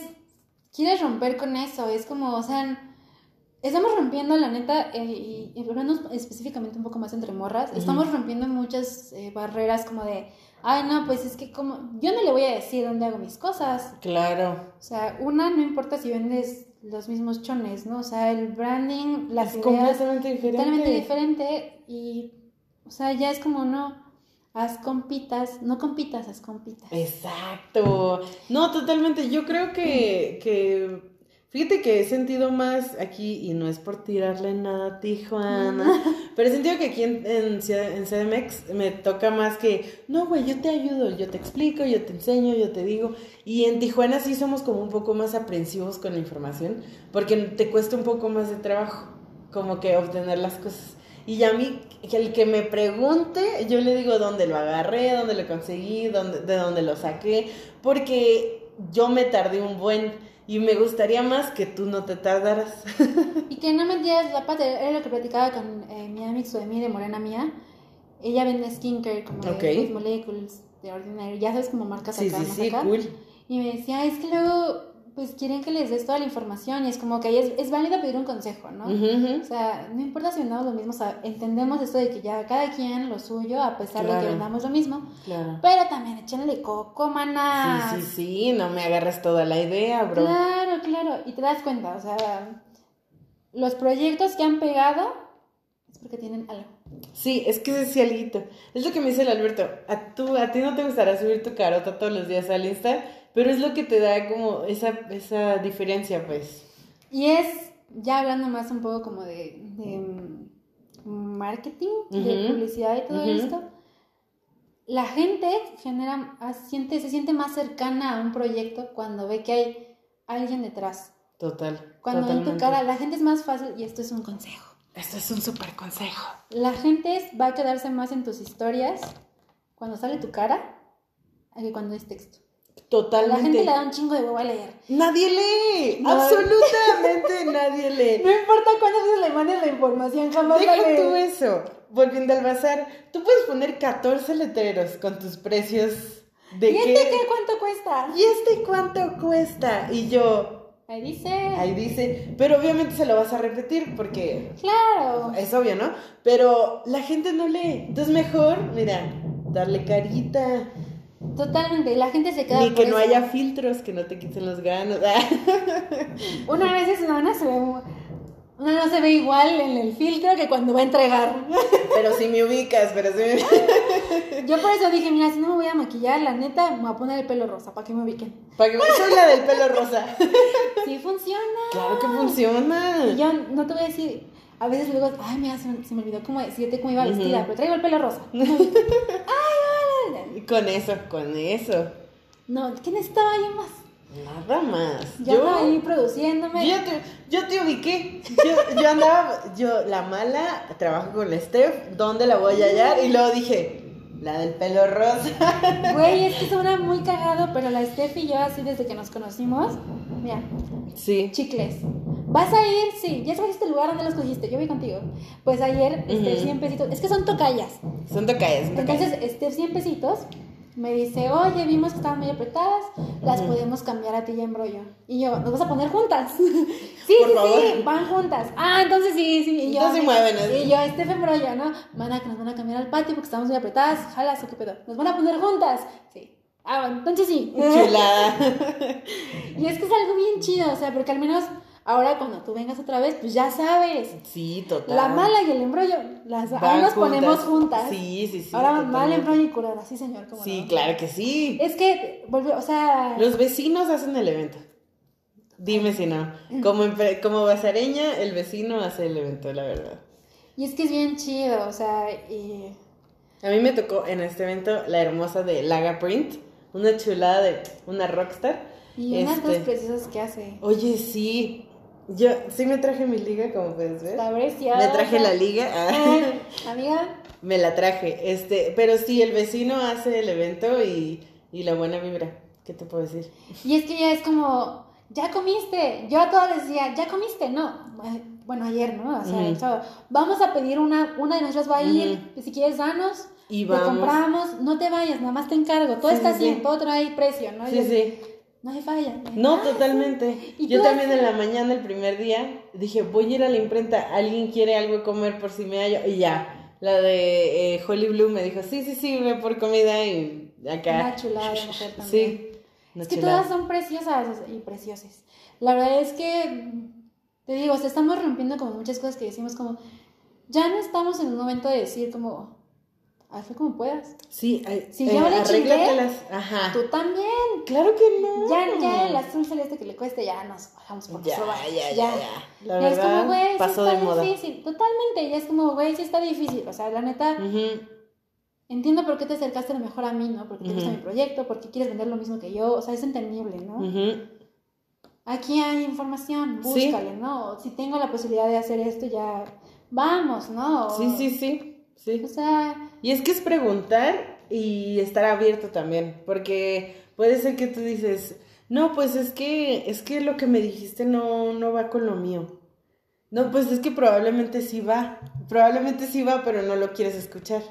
quieres romper con eso, es como, o sea, estamos rompiendo la neta, eh, y, y hablando específicamente un poco más entre morras, estamos rompiendo muchas eh, barreras como de, ay no, pues es que como, yo no le voy a decir dónde hago mis cosas, Claro. O sea, una no importa si vendes los mismos chones, ¿no? O sea, el branding, las es ideas, completamente diferente. totalmente diferente y, o sea, ya es como no, haz compitas, no compitas, haz compitas. Exacto. No, totalmente. Yo creo que, que, fíjate que he sentido más aquí, y no es por tirarle nada a Tijuana, [laughs] pero he sentido que aquí en, en, en CDMX me toca más que, no, güey, yo te ayudo, yo te explico, yo te enseño, yo te digo. Y en Tijuana sí somos como un poco más aprensivos con la información, porque te cuesta un poco más de trabajo, como que obtener las cosas. Y a mí, el que me pregunte, yo le digo dónde lo agarré, dónde lo conseguí, dónde, de dónde lo saqué, porque yo me tardé un buen y me gustaría más que tú no te tardaras. [laughs] Y que no me entiendas la parte, era lo que platicaba con eh, mi amiga Suemi de Morena Mía. Ella vende skincare como de Ok. Good Molecules, de Ordinary, ya sabes, como marcas Sí, acá, sí, más sí, acá. cool. Y me decía, es que luego, pues quieren que les des toda la información y es como que es, es válido pedir un consejo, ¿no? Ujú, ujú. O sea, no importa si vendamos lo mismo, o sea, entendemos esto de que ya cada quien lo suyo, a pesar de Claro. que vendamos lo mismo, Claro. pero también échenle coco, manas. Sí, sí, sí, no me agarres toda la idea, bro. Claro, claro, y te das cuenta, o sea, los proyectos que han pegado es porque tienen algo. Sí, es que decía algo. Es lo que me dice el Alberto. A, tú, a ti no te gustará subir tu carota todos los días al Insta, pero es lo que te da como esa, esa diferencia, pues. Y es, ya hablando más un poco como de, de mm, marketing, de Ujú, publicidad y todo esto, la gente genera, ah, siente, se siente más cercana a un proyecto cuando ve que hay alguien detrás. Total. Cuando ven tu cara, la gente es más fácil, y esto es un consejo. Esto es un súper consejo. La gente va a quedarse más en tus historias cuando sale tu cara a que cuando es texto. Totalmente. la gente le da un chingo de huevo a leer. Nadie lee. No. Absolutamente [laughs] nadie lee. No importa cuántas veces le mandes la información, jamás la Deja lee. tú eso. Volviendo al bazar, tú puedes poner 14 letreros con tus precios de ¿Y qué. este qué cuánto cuesta? ¿Y este cuánto cuesta? Y yo, Ahí dice. Ahí dice, pero obviamente se lo vas a repetir porque Claro. es obvio, ¿no? Pero la gente no lee. Entonces mejor, mira, darle carita. Totalmente. La gente se queda. Ni que por no eso. haya filtros, que no te quiten los granos. [laughs] Una vez es una, se ve. Una no se ve igual en el filtro que cuando va a entregar. [laughs] pero si me ubicas, pero si me [laughs] Yo por eso dije, mira, si no me voy a maquillar, la neta, me voy a poner el pelo rosa para que me ubiquen. Para que me soy la del pelo rosa. Sí funciona. Claro que funciona. Y yo no te voy a decir, a veces luego, ay, mira, se me, se me olvidó cómo decirte cómo iba vestida, pero traigo el pelo rosa. ay, Con eso, con eso. No, ¿qué necesitaba yo más? Nada más. Yo, andaba ahí produciéndome. Yo te, yo te ubiqué. Yo, yo andaba, yo, la mala, trabajo con la Steph, ¿dónde la voy a hallar? Y luego dije, la del pelo rosa. [laughs] Güey, es que suena muy cagado, pero la Steph y yo, así desde que nos conocimos, mira, Sí. chicles. ¿Vas a ir? Sí. ¿Ya escogiste el lugar donde los cogiste? Yo voy contigo. Pues ayer, este, Ujú. 100 pesitos. Es que son tocallas. Son tocayas, son tocayas. Entonces, este, 100 pesitos. Me dice, oye, vimos que estaban muy apretadas, las Ujú. podemos cambiar a ti y a embrollo. Y yo, ¿nos vas a poner juntas? [laughs] sí, Por sí, favor. sí, van juntas. Ah, entonces sí, sí. Y yo, Entonces mueven. Y yo, este embrollo, ¿no? Van a, que nos van a cambiar al patio porque estamos muy apretadas. Jalas, ¿o qué pedo? ¿Nos van a poner juntas? Sí. Ah, bueno, entonces sí. Chulada. [laughs] y es que es algo bien chido, o sea, porque al menos ahora cuando tú vengas otra vez, pues ya sabes. Sí, total. La mala y el embrollo, las ahora nos ponemos juntas. Sí, sí, sí. Ahora mal, totalmente. embrollo y curada, sí señor, cómo Sí, no? claro que sí. Es que, volvió, o sea, Los vecinos hacen el evento. Dime si no. Como, como basareña, el vecino hace el evento, la verdad. y es que es bien chido, o sea, y A mí me tocó en este evento la hermosa de Laga Print, una chulada de una rockstar. Y unas Este, cosas preciosas que hace. Oye, sí. Yo sí me traje mi liga, como puedes ver. Preciosa. Me traje la liga. ah. Amiga, Me la traje. Este, pero sí, el vecino hace el evento y, y la buena vibra. ¿Qué te puedo decir? y es que ya es como, ya comiste. Yo a todos les decía, ya comiste, no. Bueno, ayer, ¿no? O sea. Vamos a pedir una, una de nosotras va a ir, si quieres danos, Y te vamos. compramos, no te vayas, nada más te encargo. Todo Sí, está sí, así, sí. todo trae precio, ¿no? Y Sí, sí. No hay falla. No, totalmente. ¿Y Yo también en la mañana, el primer día, dije, voy a ir a la imprenta, alguien quiere algo de comer por si me hallo. Y ya, la de eh, Holly Blue me dijo, sí, sí, sí, ve por comida y acá. Una chulada de [laughs] mujer también. Sí. una Es que chulada. todas son preciosas y preciosas. La verdad es que, te digo, o sea, estamos rompiendo como muchas cosas que decimos como, ya no estamos en un momento de decir como, hazlo como puedas. Sí, ay, Si eh, yo le chingué. Ajá. Tú también. Claro que no. Ya, ya el azul celeste que le cueste, ya nos bajamos por Ya, ya, ya, ya. La Ya es verdad, como, güey, sí está de moda. difícil. Totalmente, ya es como, güey, sí está difícil. O sea, la neta, entiendo por qué te acercaste a lo mejor a mí, ¿no? Porque te gusta Ujú. mi proyecto, porque quieres vender lo mismo que yo. O sea, es entendible, ¿no? Ujú. Aquí hay información, Sí. búscale, ¿no? Si tengo la posibilidad de hacer esto, ya vamos, ¿no? Sí, sí, sí. Sí. O sea, Y es que es preguntar y estar abierto también, porque puede ser que tú dices, no, pues es que, es que lo que me dijiste no, no va con lo mío. No, pues es que probablemente sí va, probablemente sí va, pero no lo quieres escuchar.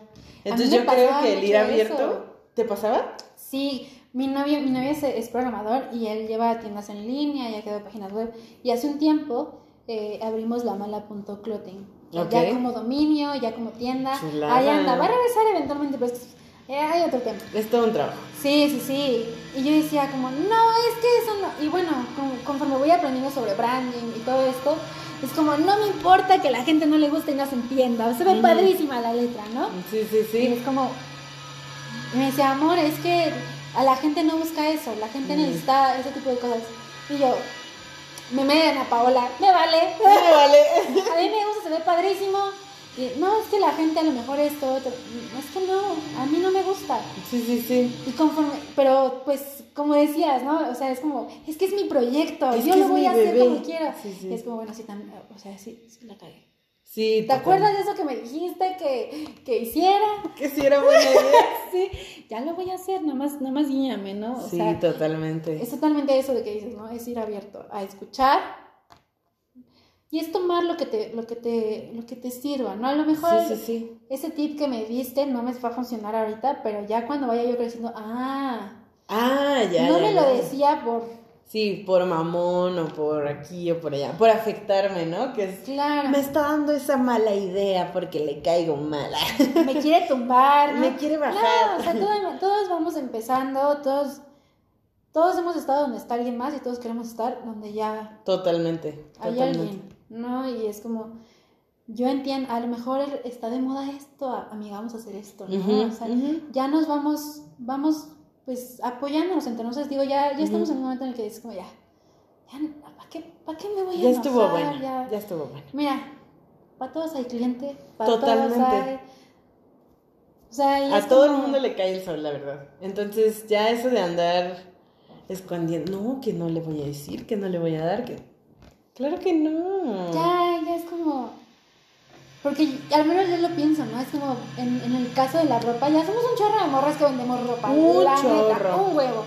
Entonces yo creo que el ir abierto, eso. ¿te pasaba? sí, mi novio, mi novio es, es programador y él lleva tiendas en línea, ya quedó páginas web. Y hace un tiempo eh, abrimos la mala.clothing. Ok. Ya como dominio, ya como tienda. Chulada. Ahí anda, va a regresar eventualmente, pero es eh, hay otro tema. Es todo un trabajo. Sí, sí, sí. Y yo decía como, no, es que eso no. Y bueno, con- conforme voy aprendiendo sobre branding y todo esto, es como, no me importa que la gente no le guste y no se entienda. O se ve Ujú. padrísima la letra, ¿no? Sí, sí, Y sí. es como, y me decía, amor, es que a la gente no busca eso, la gente Mm. necesita ese tipo de cosas. Y yo, me meten a Paola, me vale. Me vale. [laughs] A mí me gusta, se ve padrísimo. Y no, es que la gente a lo mejor esto, otro. Es que no, a mí no me gusta. Sí, sí, sí. Y conforme, pero pues, como decías, ¿no? O sea, es como, es que es mi proyecto, Es yo lo voy a hacer como quiera. Sí, sí. Y es como, bueno, sí, también, o sea, sí, sí la cagué. Sí. ¿Te acuerdas de eso que me dijiste que, que hiciera? [laughs] Que sí era buena [laughs] idea. Sí, ya lo voy a hacer, nada más, nada más guíame, ¿no? O Sí, sea, totalmente. es totalmente eso de que dices, ¿no? Es ir abierto a escuchar y es tomar lo que te, lo que te, lo que te sirva, ¿no? A lo mejor Sí, sí, sí. ese tip que me diste no me va a funcionar ahorita, pero ya cuando vaya yo creciendo, ah, Ah, ya. no ya, me lo decía por Sí, por mamón o por aquí o por allá, por afectarme, ¿no? Que es, Claro. me está dando esa mala idea porque le caigo mala. [laughs] me quiere tumbar, ¿no? Me quiere bajar. No, o sea, todo- todos vamos empezando, todos, todos hemos estado donde está alguien más y todos queremos estar donde ya Totalmente, hay totalmente. alguien, ¿no? Y es como, yo entiendo, a lo mejor está de moda esto, amiga, vamos a hacer esto, ¿no? O sea, ya nos vamos, vamos, pues, apoyándonos entre nosotros, digo, ya, ya estamos en un momento en el que es como, ya, ya, ¿para qué, qué me voy a Ya enojar? estuvo bueno, Ya- ya estuvo bueno. Mira, para todos hay cliente, para Totalmente. todos hay... O sea, y A todo el mundo le cae el sol, la verdad. Entonces, ya eso de andar escondiendo, no, que no le voy a decir, que no le voy a dar, que... Claro que no. Ya, ya es como... Porque al menos yo lo pienso, ¿no? Es como en, en el caso de la ropa, ya somos un chorro de morras que vendemos ropa. Un la neta, chorro. un huevo.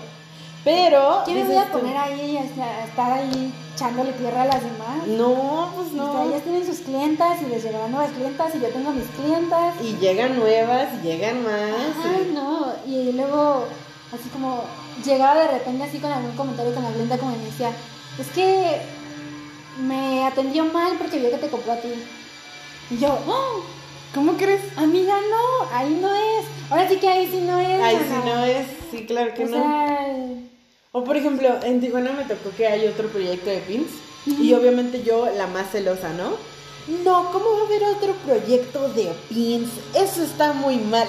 Pero... ¿Qué me voy a tú, poner ahí a, estar ahí echándole tierra a las demás? No, pues O sea, no. ellas tienen sus clientas y les llegarán nuevas clientas y yo tengo mis clientas. Y llegan nuevas, y llegan más. Ay, no. Y luego, así como, llegaba de repente así con algún comentario con la clienta como me decía, es que me atendió mal porque vio que te compró a ti. Y yo, "Oh, ¿Cómo crees? amiga, no, ahí no es. Ahora sí que ahí sí no es. Mana". si no es, sí, claro que O no. sea, O por ejemplo, en Tijuana me tocó que hay otro proyecto de pins y obviamente yo la más celosa, ¿no? No, ¿cómo va a haber otro proyecto de pins? Eso está muy mal.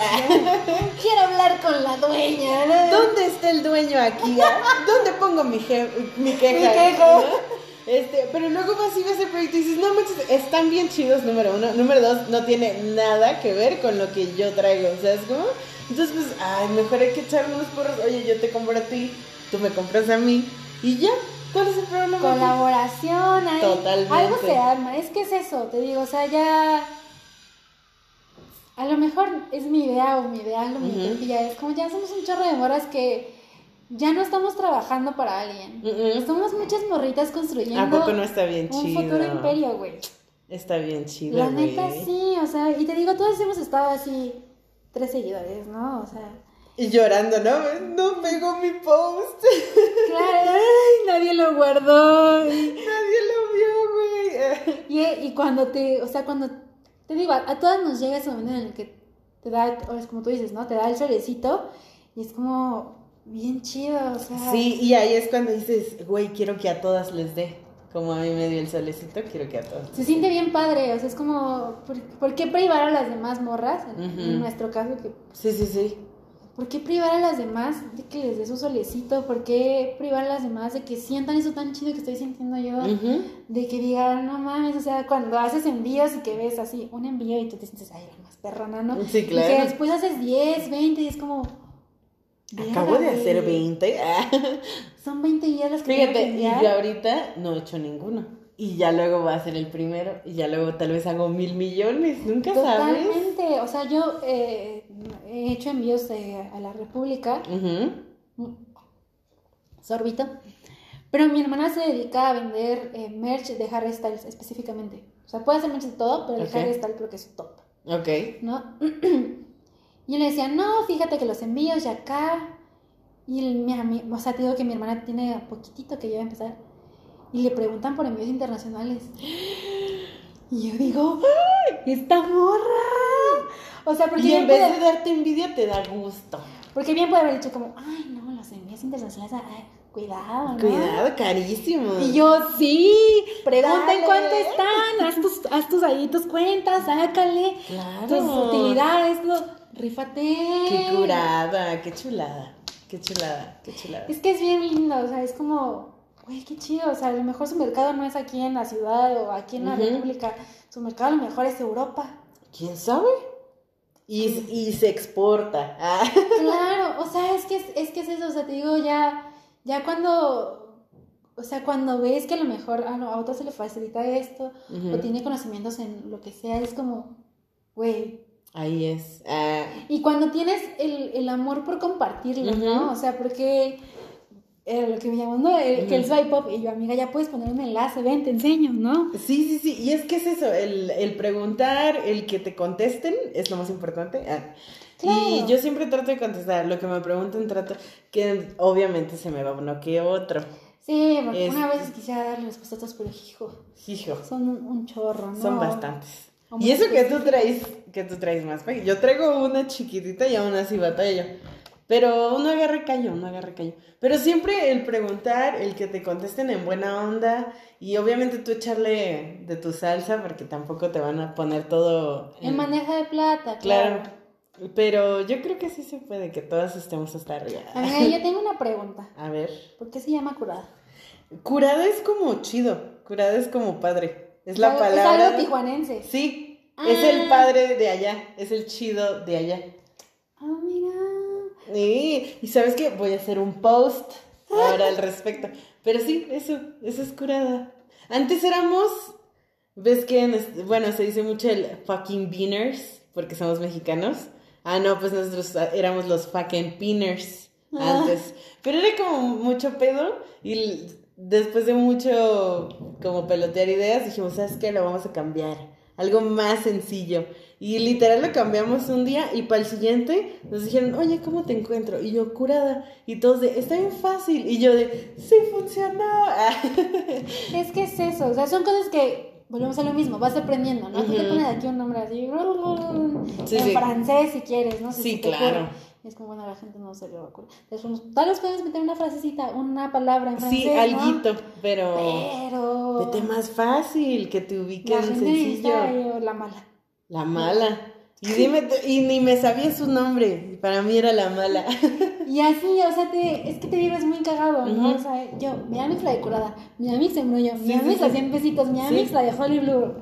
[laughs] quiero hablar con la dueña. ¿Dónde está el dueño aquí? ¿Dónde pongo mi, mi queja? Mi queja. ¿no? Este, pero luego vas y ves el proyecto y dices, no manches, están bien chidos, número uno. Número dos, no tiene nada que ver con lo que yo traigo, ¿sabes cómo? Entonces, pues, ay, mejor hay que echar unos porros. Oye, yo te compro a ti, tú me compras a mí. Y ya, ¿cuál es el problema? Colaboración, ahí. Totalmente. Algo se arma. Es que es eso, te digo, o sea, ya. A lo mejor es mi idea o mi ideal o mi Ujú. utopía. Es como ya somos un chorro de morras que ya no estamos trabajando para alguien. Somos muchas morritas construyendo ¿A poco no está bien un chido? futuro imperio, güey. Está bien chido, La güey. neta sí, o sea, y te digo, todos hemos estado así, tres seguidores, ¿no? O sea, Y llorando, ¿no? No pegó mi post. [laughs] claro, ay, nadie lo guardó. Nadie lo vio, güey. [laughs] Y, y cuando te, o sea, cuando, te digo, a, a todas nos llega ese momento en el que te da, o es como tú dices, ¿no? Te da el solecito y es como bien chido, o sea. Sí, y ahí es cuando dices, güey, quiero que a todas les dé. Como a mí me dio el solecito, quiero que a todas. Se siente bien padre, o sea, es como, ¿por, por qué privar a las demás morras? En, nuestro caso, que, Sí, sí, sí. ¿por qué privar a las demás de que les dé su solecito? ¿Por qué privar a las demás de que sientan eso tan chido que estoy sintiendo yo? De que digan, no mames, o sea, cuando haces envíos y que ves así un envío y tú te sientes, ay, la más perrona, ¿no? Sí, Y que claro. después haces 10, 20 y es como... Acabo de "Verga, hacer güey, 20. Ah. Son 20 días las que Fíjate, y yo ahorita no he hecho ninguno. Y ya luego voy a hacer el primero. Y ya luego tal vez hago mil millones. Nunca sabes. Totalmente, o sea, yo eh, he hecho envíos eh, a la República, Ujú. sorbito, pero mi hermana se dedica a vender eh, merch de Harry Styles específicamente. O sea, puede hacer merch de todo, pero el Ok. Harry Styles creo que es top. Ok. ¿no? [clears throat] y él le decía, no, fíjate que los envíos ya acá. Y el, mi, ami- o sea, te digo que mi hermana tiene poquitito que ya va a empezar. Y le preguntan por envíos internacionales. Y yo digo, ¡ay! ¡Esta morra! O sea, porque Y en vez puede, de darte envidia, te da gusto. porque bien puede haber dicho como, ay, no, los envíos internacionales, ay, cuidado, ¿no? Cuidado, carísimo. Y yo, sí, pregunten cuánto están, haz tus, haz tus ahí tus cuentas, sácale Claro. tus utilidades, lo, rífate. Qué curada, qué chulada. Qué chulada, qué chulada. Es que es bien lindo, o sea, es como, güey, qué chido, o sea, a lo mejor su mercado no es aquí en la ciudad o aquí en la. República, su mercado a lo mejor es Europa. ¿Quién sabe? Y, y se exporta. Ah. Claro, o sea, es que es, es que es eso, o sea, te digo, ya, ya cuando, o sea, cuando ves que a lo mejor a, a otro se le facilita esto, Ujú. o tiene conocimientos en lo que sea, es como, güey. Ahí es. Ah. Y cuando tienes el, el amor por compartirlo, ¿no? O sea, porque eh, lo que me llaman, ¿no? El, que el swipe up, y yo, amiga, ya puedes poner un enlace, ven, te enseño, ¿no? Sí, sí, sí. Y es que es eso, el, el preguntar, el que te contesten es lo más importante. Ah. Claro. Y yo siempre trato de contestar. Lo que me pregunten, trato que obviamente se me va uno que otro. Sí, porque Es- una vez quisiera darle respuesta a todos, pero hijo, Hijo, son un, un chorro, ¿no? son bastantes. Y eso que tú traes, que tú traes más. Yo traigo una chiquitita y aún así batallo. Pero uno agarra callo, uno agarra callo. Pero siempre el preguntar, el que te contesten en buena onda y obviamente tú echarle de tu salsa porque tampoco te van a poner todo En maneja de plata, claro. Claro. Pero yo creo que sí se puede, que todas estemos hasta arriba. Amiga, yo [laughs] tengo una pregunta. A ver. ¿Por qué se llama curada? Curada es como chido. Curada es como padre. Es la palabra. Es algo tijuanense. Sí. Es el Ah. padre de allá. Es el chido de allá. Ah, mira. Sí. Y sabes qué? Voy a hacer un post ahora al respecto. Pero sí, eso. Eso es curada. Antes éramos. ¿Ves que en bueno, se dice mucho el fucking beaners? Porque somos mexicanos. Ah, no, pues nosotros éramos los fucking pinners Ah. antes. Pero era como mucho pedo y después de mucho como pelotear ideas dijimos, ¿sabes qué? Lo vamos a cambiar. Algo más sencillo. Y literal lo cambiamos un día y para el siguiente nos dijeron, oye, ¿cómo te encuentro? Y yo, curada. Y todos de, está bien fácil. Y yo de, sí funcionó. [laughs] Es que es eso. O sea, son cosas que. Volvemos a lo mismo, vas aprendiendo, ¿no? Tú te pones aquí un nombre así, Sí, en sí. francés si quieres, ¿no? Si Sí, ocurre. Y es como, bueno, la gente no se le va a ocurrir. Entonces, tal vez puedes meter una frasecita, una palabra en francés, Sí, ¿no? alguito, pero... Pero... Vete más fácil, que te La ubiquen gente sencillo. necesita eh, la mala. La mala. Y dime, y ni me sabía su nombre. Para mí era la mala. [laughs] Y así, o sea, te, es que te digo, es muy cagado, ¿no? O sea, yo, mi Amix la de curada, mi Amix en brollo, mi Sí, Amix sí, la sí. 100 pesitos, mi Sí. Amix la de Holly Blue.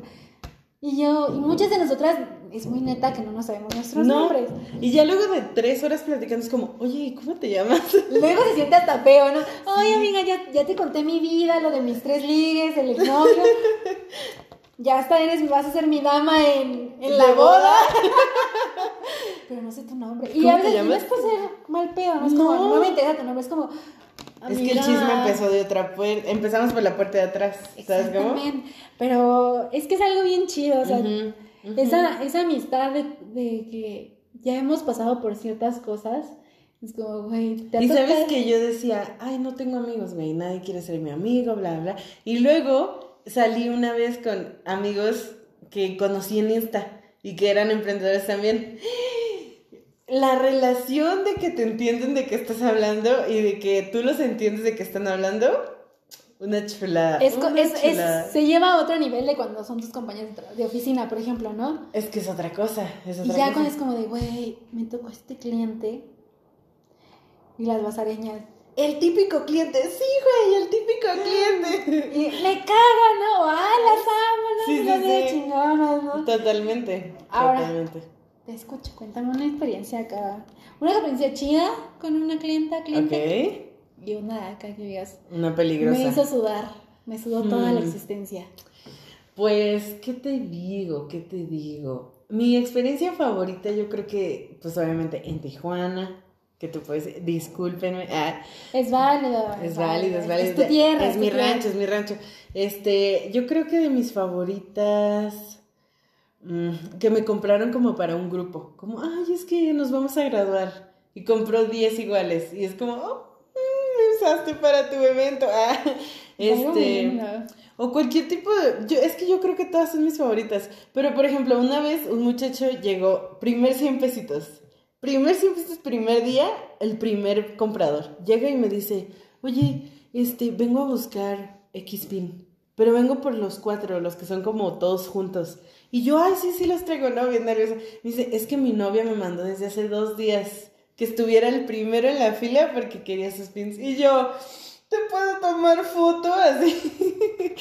Y yo, y muchas de nosotras, es muy neta que no nos sabemos nuestros No. nombres. Y ya luego de tres horas platicando es como, oye, ¿y cómo te llamas? [laughs] Luego se siente hasta feo, ¿no? Ay, amiga, ya, ya te conté mi vida, lo de mis tres ligues, el exnovio. [laughs] Ya hasta eres, vas a ser mi dama en, en la ¿De boda. boda? [laughs] Pero no sé tu nombre. Y ¿Cómo a veces, no es por ser mal pedo, no es como, No. no me interesa tu nombre, es como. Es que el chisme empezó de otra puerta. Empezamos por la puerta de atrás. ¿Sabes cómo? Exactamente. Pero es que es algo bien chido, o sea, Esa, esa amistad de, de que ya hemos pasado por ciertas cosas. Es como, güey, te Y sabes que yo decía, ay, no tengo amigos, güey, nadie quiere ser mi amigo, bla, bla. Y luego salí una vez con amigos que conocí en Insta y que eran emprendedores también. La relación de que te entienden de qué estás hablando y de que tú los entiendes de qué están hablando, una chulada. Es, una es- es- se lleva a otro nivel de cuando son tus compañeros de, oficina, por ejemplo, ¿no? Es que es otra cosa, es Y otra ya cosa. cuando es como de, güey, me tocó este cliente y las basareñas. El típico cliente, sí, güey, el típico cliente. [laughs] Y me cagan, ¿no? ¡Ah, las amo, ¿no? Sí, sí, Las sí. chingonas, ¿no? Totalmente, Ahora- totalmente. Te escucho, cuéntame una experiencia acá. Una experiencia chida con una clienta, cliente. Ok, Y una acá que digas, una peligrosa. me hizo sudar, me sudó toda la Mm. existencia. Pues, ¿qué te digo? ¿Qué te digo? Mi experiencia favorita, yo creo que, pues obviamente en Tijuana, que tú puedes, discúlpenme, ah, Es válido. es válido, es válido. Es tu tierra. Es mi tierra. rancho, es mi rancho. Este, yo creo que de mis favoritas, mm, que me compraron como para un grupo, como, ay, es que nos vamos a graduar. Y compró 10 iguales. Y es como, oh, usaste para tu evento. Ah, este. O cualquier tipo de... Yo, es que yo creo que todas son mis favoritas. Pero, por ejemplo, una vez un muchacho llegó, primer 100 pesitos. Primer 100 pesitos, primer día, el primer comprador. Llega y me dice, oye, este, vengo a buscar X-Pin. Pero vengo por los cuatro, los que son como todos juntos. Y yo, ay, sí, sí los traigo, ¿no? Bien nerviosa. Me dice, es que mi novia me mandó desde hace dos días que estuviera el primero en la fila porque quería sus pins. Y yo, ¿te puedo tomar foto? Así,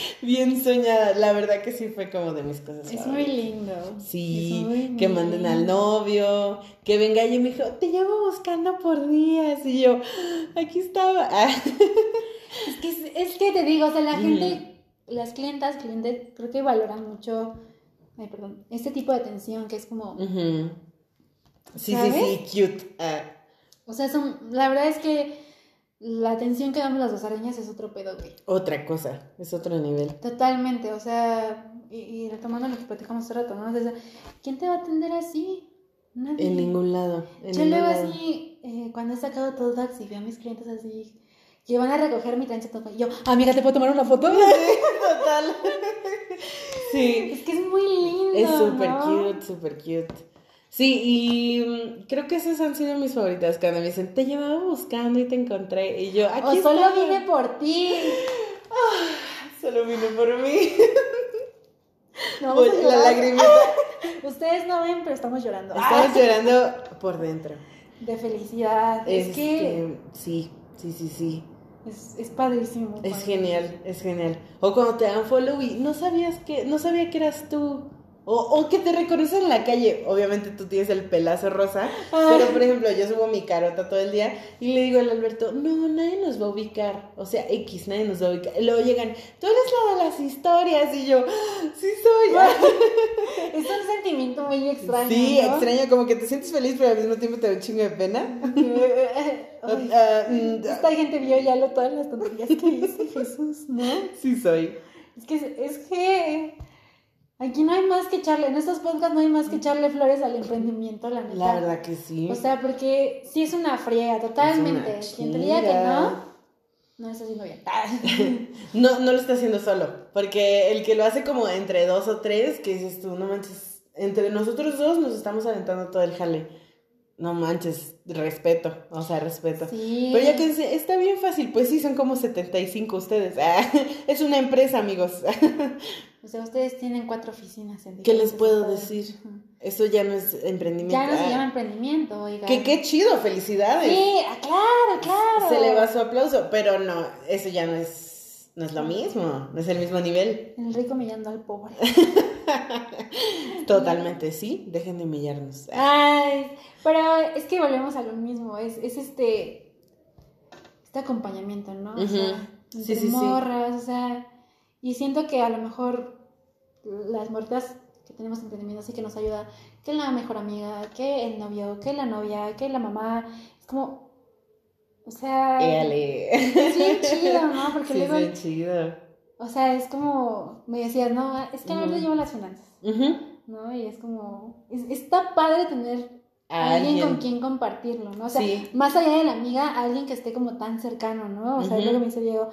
[laughs] bien soñada. La verdad que sí fue como de mis cosas Es muy lindo. Sí, muy, que muy manden al novio, que venga y me dijo, te llevo buscando por días. Y yo, aquí estaba. [laughs] Es que, es, que te digo, o sea, la Mm. gente, las clientas, clientes, creo que valoran mucho, ay, perdón, este tipo de atención que es como. Sí, ¿Sabes? sí, sí, cute. Ah. O sea, son, la verdad es que la atención que damos las dos arañas es otro pedo, güey. Otra cosa, es otro nivel. Totalmente, o sea, y, y retomando lo que platicamos hace rato, ¿no? O sea, ¿quién te va a atender así? Nadie. En ningún lado. En Yo luego lado. así, eh, cuando he sacado todo Dax y veo a mis clientes así, que van a recoger mi trancha Y yo, amiga, ¿te puedo tomar una foto? [laughs] Total. [laughs] Sí. Es que es muy lindo. Es súper ¿no? cute, súper cute. Sí, y mm, creo que esas han sido mis favoritas. Cuando me dicen, te llevaba buscando y te encontré. Y yo, aquí O solo estaba". vine por [laughs] ti. Solo vine por mí. No, vamos a la lagrimita. [laughs] Ustedes no ven, pero estamos llorando. Estamos llorando por dentro. De felicidad. Es, Es que que, sí, sí, sí, sí. es, es padrísimo. Es genial, es genial. O cuando te dan follow y no sabías que, no sabía que eras tú. O, o que te reconocen en la calle. Obviamente tú tienes el pelazo rosa. Ay. Pero por ejemplo, yo subo mi carota todo el día y le digo al Alberto, no, nadie nos va a ubicar. O sea, X, nadie nos va a ubicar. Y luego llegan, tú eres la de las historias. Y yo, "Ah, sí soy. [laughs] Es un sentimiento muy extraño. sí, ¿no? extraño, como que te sientes feliz, pero al mismo tiempo te da un chingo de pena. [laughs] Ay, [laughs] Ah, mm, Esta gente vio ya lo, todas las tonterías que dice Jesús, ¿no? sí soy. Es que, es que aquí no hay más que echarle, en estos podcasts no hay más que echarle flores al emprendimiento, la neta. La verdad que sí. O sea, porque sí es una friega, totalmente. Quien te diga que no, no lo está haciendo bien. [laughs] No, no lo está haciendo solo, porque el que lo hace como entre dos o tres, que dices tú, no manches, entre nosotros dos nos estamos aventando todo el jale. No manches, respeto, o sea, respeto. Sí. Pero ya que dice, está bien fácil, pues sí, son como 75 ustedes. [laughs] Es una empresa, amigos. [laughs] O sea, ustedes tienen cuatro oficinas en ¿Qué les puedo decir? Eso ya no es emprendimiento. Ya no se Ah, llama emprendimiento, oiga. que qué chido, felicidades. Sí, ah, claro, claro. Se le va su aplauso, pero no, eso ya no es, no es lo mismo, no es el mismo nivel. El rico humillando al pobre. [laughs] Totalmente, sí, dejen de humillarnos. Ay, pero es que volvemos a lo mismo, es, es este, este acompañamiento, ¿no? O Ujú. sea, sí, sí. morras, o sea, y siento que a lo mejor las morritas que tenemos emprendimiento sí que nos ayuda, que la mejor amiga, que el novio, que la novia, que la mamá, es como, o sea, Éale. es bien chido, ¿no? [laughs] Porque Sí, es luego, bien chido. o sea, es como, me decías, no, es que a Ujú. yo llevo las finanzas, Ujú. ¿no? Y es como, es- está padre tener A alguien, alguien. con quien compartirlo, ¿no? O sea, Sí. más allá de la amiga, alguien que esté como tan cercano, ¿no? O sea, Ujú. luego me dice Diego,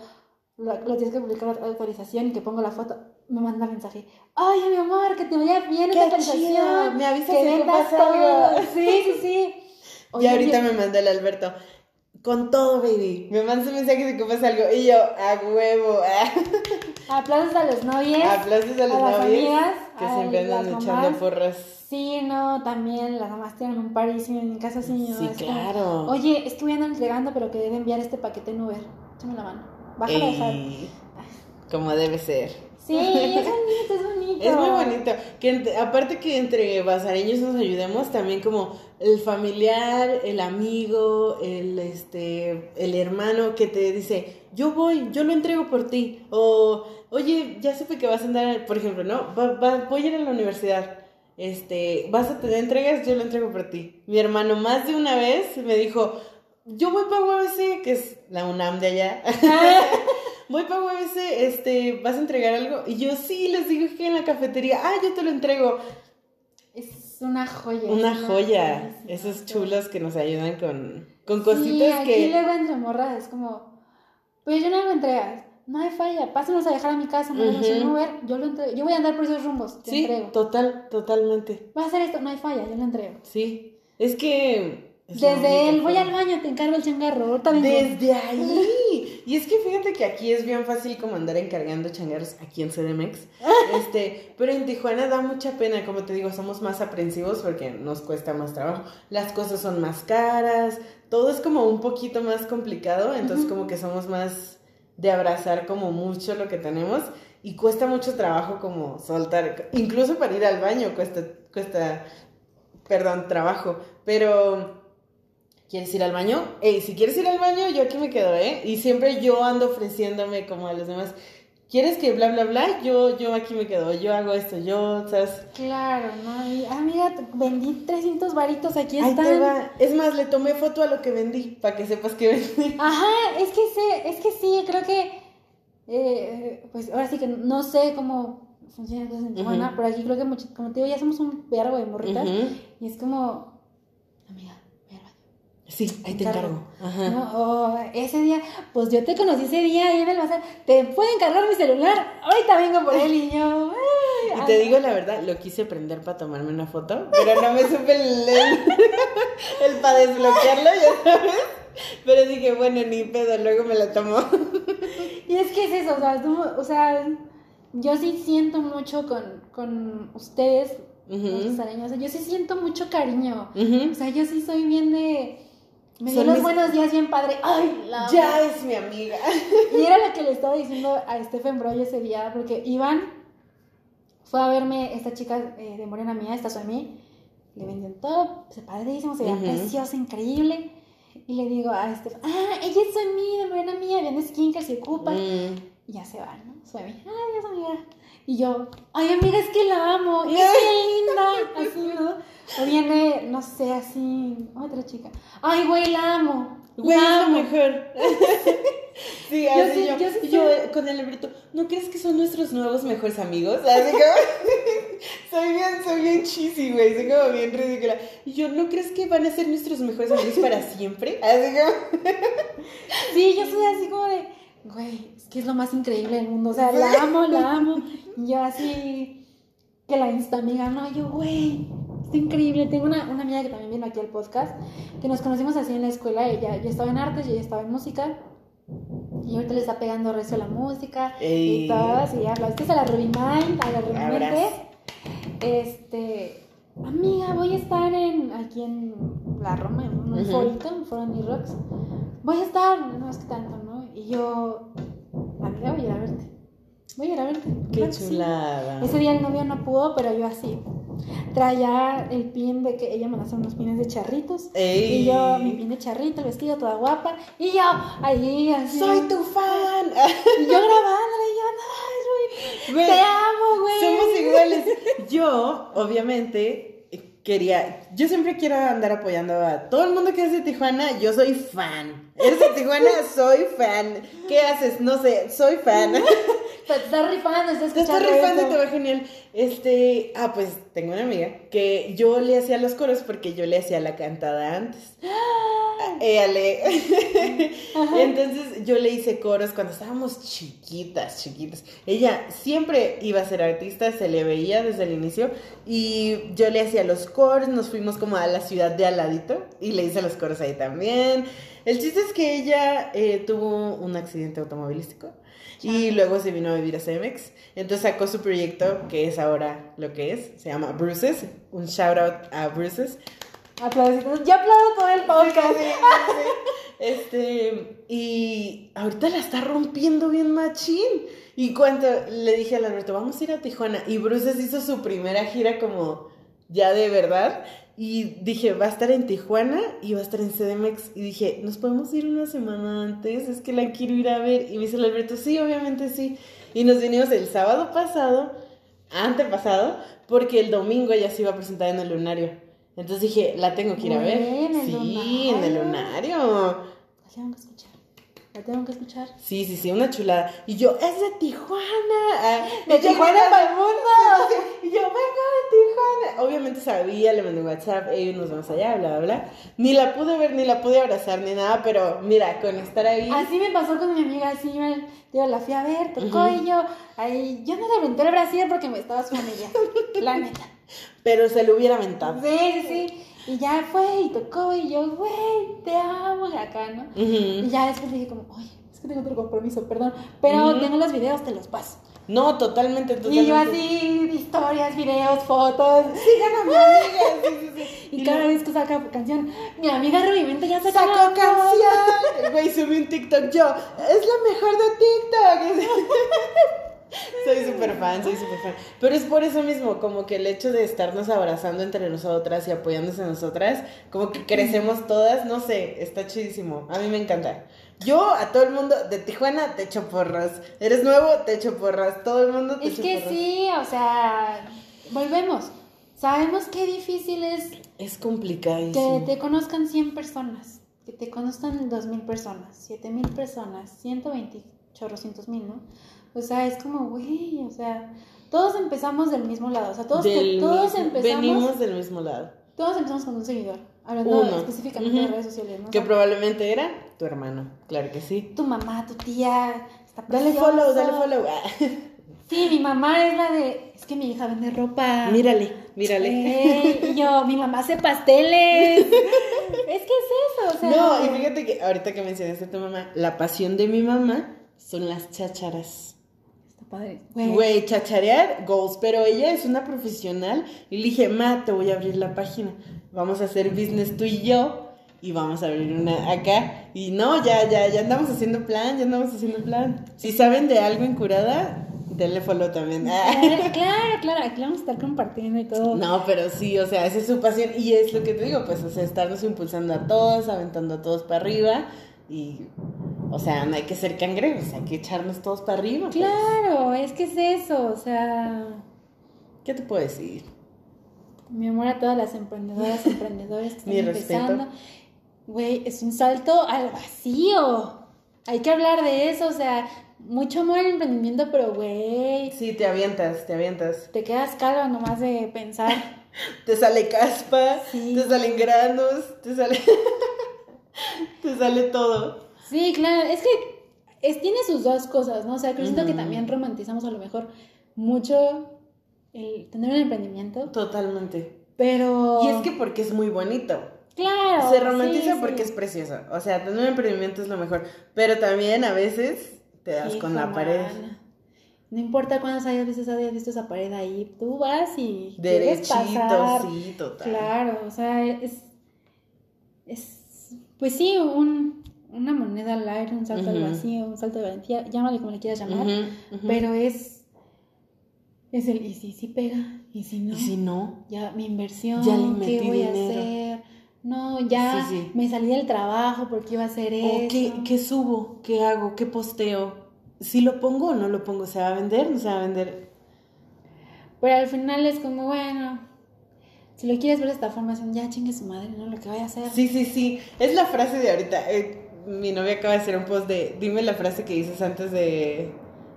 lo, lo tienes que publicar la autorización y que pongo la foto, me manda mensaje, oye, mi amor, que te vaya bien esta autorización, chido, me avisas que si pasa todo. algo". [laughs] Sí, sí, sí. Y Oye, ahorita bien- me manda el Alberto. Con todo, baby. Me manda un mensaje de que pasa algo. Y yo, a huevo. [laughs] Aplausos a los novios. Aplausos a los a novios amigas, que a siempre andan echando porras. Sí, no, también las mamás tienen un parísimo en mi casa, sí. ¿no? Sí, Es como, claro. Oye, es que voy a andar entregando, pero que debe enviar este paquete en Uber. Échame la mano. Dejar. Ey, como debe ser. Sí, es bonito, es bonito. Es muy bonito. Que aparte que entre basareños nos ayudemos, también como el familiar, el amigo, el este, el hermano que te dice, yo voy, yo lo entrego por ti. O, oye, ya supe que vas a andar, por ejemplo, ¿no? Va- va- voy a ir a la universidad. Este, vas a tener entregas, yo lo entrego por ti. Mi hermano más de una vez me dijo, yo voy para UABC, que es la UNAM de allá. [laughs] voy para UABC, este, ¿vas a entregar algo? Y yo, sí, les digo que en la cafetería, ah, yo te lo entrego. Es una joya. Una es joya, joyísima, esos sí. chulos que nos ayudan con, con Sí, cositas aquí que... luego entre morras es como, pues yo no lo entregas. No hay falla, pásanos a dejar a mi casa, no Ujú. un Uber, yo lo entrego. Yo voy a andar por esos rumbos, te Sí, entrego. total, totalmente, Vas a hacer esto, no hay falla, yo lo entrego. sí. Es que... es Desde el voy al baño, te encargo el changarro, vengo. Desde ahí. [laughs] Y es que fíjate que aquí es bien fácil como andar encargando changarros aquí en CDMX. [laughs] Este, pero en Tijuana da mucha pena, como te digo, somos más aprensivos porque nos cuesta más trabajo. Las cosas son más caras, todo es como un poquito más complicado, entonces como que somos más de abrazar como mucho lo que tenemos y cuesta mucho trabajo como soltar, incluso para ir al baño cuesta cuesta perdón, trabajo, pero ¿Quieres ir al baño? Ey, si quieres ir al baño, yo aquí me quedo, ¿eh? Y siempre yo ando ofreciéndome como a los demás. ¿Quieres que bla, bla, bla? Yo, yo aquí me quedo, yo hago esto, yo, ¿sabes? Claro, ¿no? Y, amiga, te- vendí 300 varitos, aquí Ahí están. te va. Es más, le tomé foto a lo que vendí, para que sepas que vendí. [laughs] Ajá, es que sé, es que sí, creo que, eh, pues ahora sí que no sé cómo funcionan las cosas en Tijuana, Ujú. pero aquí creo que, mucho- como te digo, ya somos un verbo de morritas, y es como, amiga, ve al baño. Sí, ahí te encargo. Ajá. ¿no? O ese día, pues yo te conocí ese día ahí en el bazar, te pueden encargar mi celular, ahorita vengo por él y yo, y te digo la verdad, lo quise prender para tomarme una foto, pero no me supe el, el, [laughs] para desbloquearlo, ya sabes. Pero dije, bueno, ni pedo, luego me la tomo. Y es que es eso, o sea, o sea yo sí siento mucho con, con ustedes, yo sí siento mucho cariño. O sea, yo sí soy bien de me dio los buenos días bien padre. Ay, la Ya es mi amiga. [laughs] Y era lo que le estaba diciendo a Stephen Broy ese día, porque Iván fue a verme esta chica eh, de Morena Mía, esta Suami, le vendió top, se padrísimo, se veía preciosa, increíble. Y le digo a Stephen, ah, ella es Suami de Morena Mía, viene skincare, se ocupa. Mm. Y ya se va, ¿no? Suami, ay, Dios amiga. Y yo, ay, amiga, es que la amo, es bien linda. Así, ¿no? O viene, no sé, así, otra chica. Ay, güey, la amo. Güey, la es mejor. [laughs] sí, así yo, yo, yo, eh, con el librito, ¿no crees que son nuestros nuevos mejores amigos? Así que [laughs] soy bien, soy bien cheesy, güey, soy como bien ridícula. Y yo, ¿no crees que van a ser nuestros mejores amigos para siempre? Así que [laughs] sí, yo soy así como de, güey, es que es lo más increíble del mundo, o sea, la amo, la amo. Y yo así, que la insta amiga, no, yo, güey Está increíble. Tengo una, una, amiga que también viene aquí al podcast, que nos conocimos así en la escuela. Ella, yo estaba en artes y ella estaba en música. Y ahorita le está pegando recio la música y todas. Y habla. Este es a la Ruby Mind, a la Ruby Este. Amiga, voy a estar en, aquí en la Roma, en un uh -huh. en Foro Rocks. Voy a estar, no es que tanto, ¿no? Y yo, amiga, voy a ir a verte. Voy a ir a verte. Qué chulada. Ese día el novio no pudo, pero yo así. Traía el pin de que ella me hace unos pines de charritos. Y yo, mi pin de charrito, el vestido, toda guapa. Y yo, ahí así. ¡Soy tu fan! Y yo grabándole, y yo, no, te amo, güey. Somos iguales. Yo, obviamente, quería, yo siempre quiero andar apoyando a todo el mundo que es de Tijuana, yo soy fan. ¿Eres de Tijuana? [laughs] soy fan. ¿Qué haces? No sé, soy fan. [laughs] Te estás rifando, estás Te estás rifando y te va genial. Este, ah, pues tengo una amiga que yo le hacía los coros porque yo le hacía la cantada antes. [gasps] Ella le. [laughs] Entonces yo le hice coros cuando estábamos chiquitas, chiquitas. Ella siempre iba a ser artista, se le veía desde el inicio. Y yo le hacía los coros, nos fuimos como a la ciudad de Aladito y le hice los coros ahí también. El chiste es que ella eh, tuvo un accidente automovilístico y luego se vino a vivir a CMX. Entonces sacó su proyecto, que es ahora lo que es, se llama Bruces. Un shout out a Bruces. Aplausos. Ya aplaudo todo el podcast. este, y ahorita la está rompiendo bien machín. Y cuando le dije a Alberto, vamos a ir a Tijuana. Y Bruces hizo su primera gira como ya de verdad. Y dije, va a estar en Tijuana y va a estar en CDMX. Y dije, ¿nos podemos ir una semana antes? Es que la quiero ir a ver. Y me dice el Alberto, sí, obviamente sí. Y nos vinimos el sábado pasado, antepasado, porque el domingo ella se iba a presentar en el lunario. Entonces dije, la tengo que ir a ver. sí, en el lunario. La tengo que escuchar. La tengo que escuchar. Sí, sí, sí, una chulada. Y yo, es de Tijuana. de Tijuana para el mundo. [laughs] Y yo, vengo de Tijuana. Obviamente sabía, le mandé WhatsApp, ellos nos vamos allá, bla, bla, bla. Ni la pude ver, ni la pude abrazar, ni nada, pero mira, con estar ahí. Así me pasó con mi amiga, así yo, la fui a ver, tocó y yo, ahí, yo no le aventé el brasier porque me estaba su familia, la neta. [laughs] Pero se lo hubiera aventado. Sí, sí, sí. Y ya fue y tocó y yo, güey, te amo, y acá, ¿no? Y ya después dije como, oye, es que tengo otro compromiso, perdón, pero tengo los videos, te los paso. No, totalmente, totalmente. Y yo así, historias, videos, fotos. Sigan a mi amiga. Sí, sí, [laughs] Y, cada vez que saca canción, mi amiga Rubimento ya sacó, sacó canción. [laughs] Güey, subí un TikTok yo. Es la mejor de TikTok. [laughs] soy súper fan, soy súper fan. Pero es por eso mismo, como que el hecho de estarnos abrazando entre nosotras y apoyándose en nosotras, como que crecemos todas, no sé, está chidísimo. A mí me encanta. Yo a todo el mundo de Tijuana te echo porras. Eres nuevo, te echo porras. Todo el mundo te es que sí, o sea, volvemos. Sabemos qué difícil es. Es complicado. Que te conozcan 100 personas, que te conozcan 2.000 personas, 7.000 personas, 120, chorrocientos mil, ¿no? O sea, es como, güey, o sea, todos empezamos del mismo lado. O sea, todos, todos empezamos. Venimos del mismo lado. Todos empezamos con un seguidor. Hablando Uno. específicamente de Ujú. redes sociales, ¿no? Que probablemente era tu hermano, claro que sí. tu mamá, tu tía, está Dale follow, dale follow. Sí, mi mamá es la de, es que mi hija vende ropa. mírale, mírale. Y yo, mi mamá hace pasteles. [laughs] es que es eso, o sea. No, y fíjate que ahorita que mencionaste a tu mamá, la pasión de mi mamá son las chácharas. Está padre. Güey, chacharear, goals, pero ella es una profesional y le dije, ma, te voy a abrir la página, vamos a hacer business tú y yo y vamos a abrir una acá. Y no, ya, ya, ya andamos haciendo plan, ya andamos haciendo plan. Si saben de algo en curada, denle follow también. Claro, claro, claro, aquí vamos a estar compartiendo y todo. No, pero sí, o sea, esa es su pasión y es lo que te digo, pues, o sea, estarnos impulsando a todos, aventando a todos para arriba y, o sea, no hay que ser cangrejos, hay que echarnos todos para arriba. pues. Claro, es que es eso, o sea, ¿Qué te puedo decir? mi amor a todas las emprendedoras, emprendedores que [laughs] están Mi empezando. Güey, es un salto al vacío. Hay que hablar de eso, o sea, mucho amor al emprendimiento, pero güey, Sí, te avientas, te avientas. te quedas calva nomás de pensar. [laughs] Te sale caspa, Sí. te salen granos, te sale. [laughs] te sale todo. Sí, claro, es que es, tiene sus dos cosas, ¿no? O sea, que siento que también romantizamos a lo mejor mucho el tener un emprendimiento, Totalmente. pero... Y es que porque es muy bonito. Claro. Se romantiza sí, porque sí. es precioso. O sea, tener un emprendimiento es lo mejor. Pero también a veces te das con la pared. No importa cuántas hayas veces hayas visto esa pared ahí, tú vas y Derechito, pasar. sí, total. Claro, o sea, es, es pues sí, un, una moneda al aire, un salto al vacío, un salto de valentía, llámale como le quieras llamar, pero es, es el, y si sí pega, y si no, ¿Y si no? ya mi inversión, Ya le ¿qué metí voy a dinero. hacer? No, ya Sí, sí. me salí del trabajo porque iba a hacer ¿O eso. qué, qué subo? ¿Qué hago? ¿Qué posteo? ¿Si lo pongo o no lo pongo? ¿Se va a vender? ¿No se va a vender? Pero al final es como, bueno, si lo quieres ver de esta forma, es un, ya chingue su madre, ¿no? Lo que vaya a hacer. Sí, sí, sí. Es la frase de ahorita. Eh, mi novia acaba de hacer un post de dime la frase que dices antes de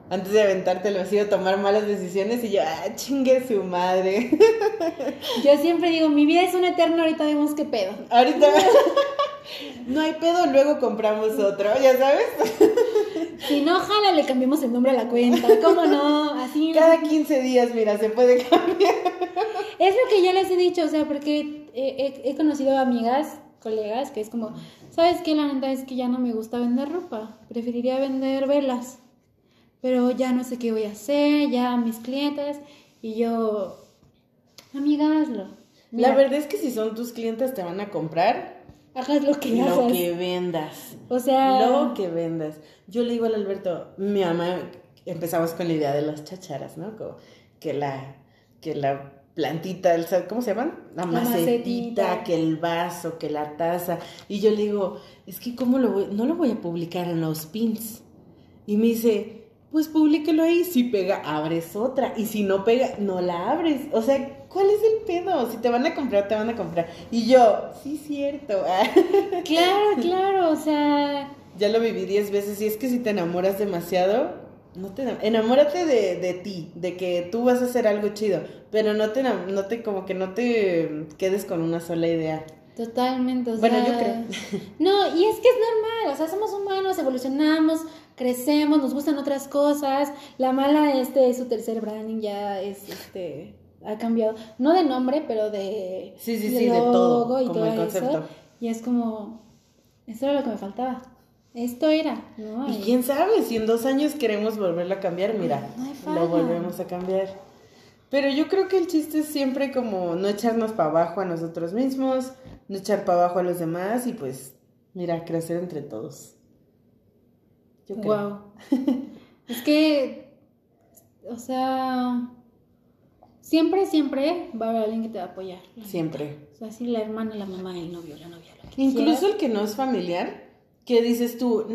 antes de aventarte al vacío, tomar malas decisiones y yo, ah, chingue su madre. [laughs] Yo siempre digo, mi vida es un eterno, ahorita vemos qué pedo. ahorita [laughs] no hay pedo, luego compramos otro, ya sabes. [laughs] Si no, jala, le cambiamos el nombre a la cuenta. ¿Cómo no? Así. Cada 15 días, mira, se puede cambiar. Es lo que yo les he dicho, o sea, porque he, he- he conocido amigas, colegas, que es como, ¿sabes qué? La neta es que ya no me gusta vender ropa. Preferiría vender velas. Pero ya no sé qué voy a hacer, ya mis clientes. Y yo, amiga, hazlo. La verdad es que si son tus clientes te van a comprar Hagas lo que lo hagas. que vendas. O sea, Lo que vendas. Yo le digo al Alberto, mi mamá, empezamos con la idea de las chacharas, ¿no? Como que la, que la plantita, el ¿cómo se llaman? La La macetita, macetita. que el vaso, que la taza. Y yo le digo, es que ¿cómo lo voy? No lo voy a publicar en los pins. Y me dice, pues públicalo ahí. Si pega, abres otra. Y si no pega, no la abres. O sea, ¿cuál es el pedo? Si te van a comprar, te van a comprar. Y yo, sí, cierto. [laughs] claro, claro, o sea, Ya lo viví diez veces y es que si te enamoras demasiado, no te enam- enamórate de, de ti, de que tú vas a hacer algo chido, pero no te, no te como que no te quedes con una sola idea. totalmente. O Bueno, sea, yo creo. [laughs] No, y es que es normal, o sea, somos humanos, evolucionamos, crecemos, nos gustan otras cosas. La mala este su tercer branding ya es este ha cambiado, no de nombre, pero de Sí, sí, sí, de todo, y como todo el concepto. eso. Y es como esto era lo que me faltaba. Esto era, ¿no? Y quién sabe, si en dos años queremos volverlo a cambiar, mira, No lo volvemos a cambiar. Pero yo creo que el chiste es siempre como no echarnos para abajo a nosotros mismos, no echar para abajo a los demás y pues, mira, crecer entre todos. Yo creo. Wow. [laughs] es que, o sea, siempre, siempre va a haber alguien que te va a apoyar. Siempre. O sea, sí, la hermana, la mamá, el novio, la novia, lo que Incluso quieras. el que no es familiar, ¿qué dices tú?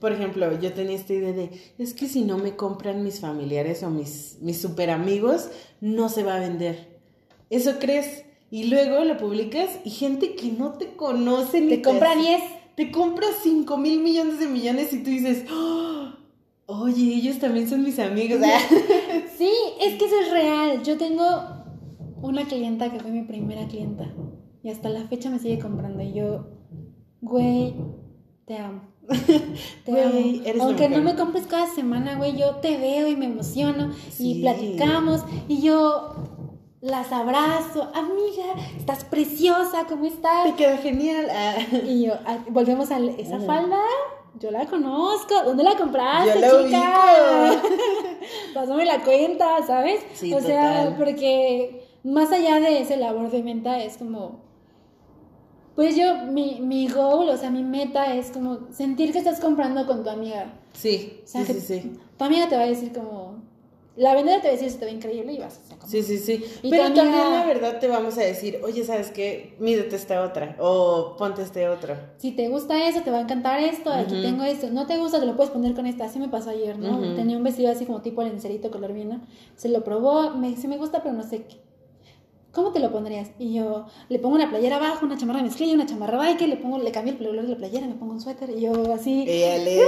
Por ejemplo, yo tenía esta idea de, es que si no me compran mis familiares o mis, mis super amigos, no se va a vender. ¿Eso crees? Y luego lo publicas y gente que no te conoce ni Te compra hace- 10. Te compra 5 mil millones de millones y tú dices, "Oh, oye, ellos también son mis amigos. [laughs] Sí, es que eso es real. Yo tengo una clienta que fue mi primera clienta. Y hasta la fecha me sigue comprando. Y yo, güey, te amo. [laughs] Te amo. Aunque no me compres cada semana, güey, yo te veo y me emociono Sí. y platicamos y yo las abrazo. Amiga, estás preciosa, ¿cómo estás? Te queda genial. Ah. Y yo, ah, volvemos a esa falda. Yo la conozco. ¿Dónde la compraste, Yo la chica? [laughs] Pásame la cuenta, ¿sabes? Sí, o sea, porque más allá de ese labor de venta es como. Pues yo, mi, mi goal, o sea, mi meta es como sentir que estás comprando con tu amiga. Sí, O sea, sí, que sí, sí. tu amiga te va a decir como. La vendedora te va a decir, te ve increíble y vas a. Sí, sí, sí. Y Pero también la verdad te vamos a decir, oye, ¿sabes qué? Mídete esta otra. O ponte este otro. Si te gusta eso, te va a encantar esto, aquí Ujú. tengo esto. No te gusta, te lo puedes poner con esta. Así me pasó ayer, ¿no? Ujú. Tenía un vestido así como tipo lencerito color vino. Se lo probó, me dice, me gusta, pero no sé qué. ¿Cómo te lo pondrías? Y yo le pongo una playera abajo, una chamarra de mezclilla, una chamarra biker, le pongo, le cambio el color de la playera, me pongo un suéter y yo así. Éale.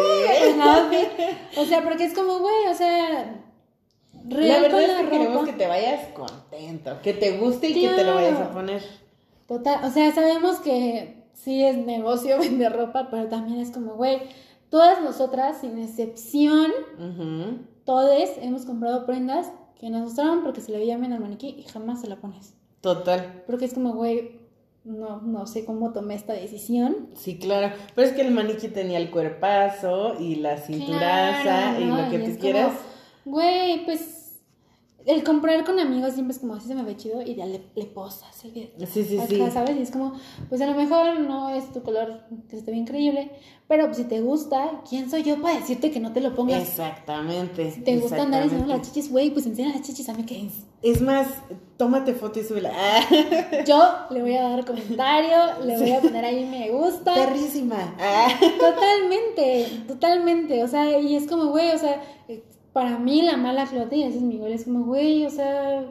pues. O sea, porque es como, güey, o sea, La real verdad con es la que queremos que te vayas contento, que te guste y que te lo vayas a poner. Total, o sea, sabemos que sí es negocio [laughs] vender ropa, pero también es como, güey, todas nosotras, sin excepción, Ujú. todas hemos comprado prendas que nos gustaron porque se le veía bien al maniquí y jamás se la pones. Total. Porque es como, güey, no, no sé cómo tomé esta decisión. Sí, claro. Pero es que el maniquí tenía el cuerpazo y la cinturaza Claro, y ¿no? lo que Y tú como, quieras. Güey, pues el comprar con amigos siempre es como así se me ve chido y ya le, le posas el video. Sí, sí, Acá, sí. ¿sabes? Y es como, pues a lo mejor no es tu color que se te ve increíble, pero pues, si te gusta, ¿quién soy yo para decirte que no te lo pongas? Exactamente. Si te gusta andar enseñando las chichis, güey, pues enseña las chichis a mí que Es más, tómate foto y súbela. Ah, [laughs] yo le voy a dar comentario, [laughs] le voy a poner ahí me gusta. perrísima. Ah. Totalmente, totalmente. O sea, y es como, güey, o sea, para mí la mala ese es mi gol, es como, güey, o sea,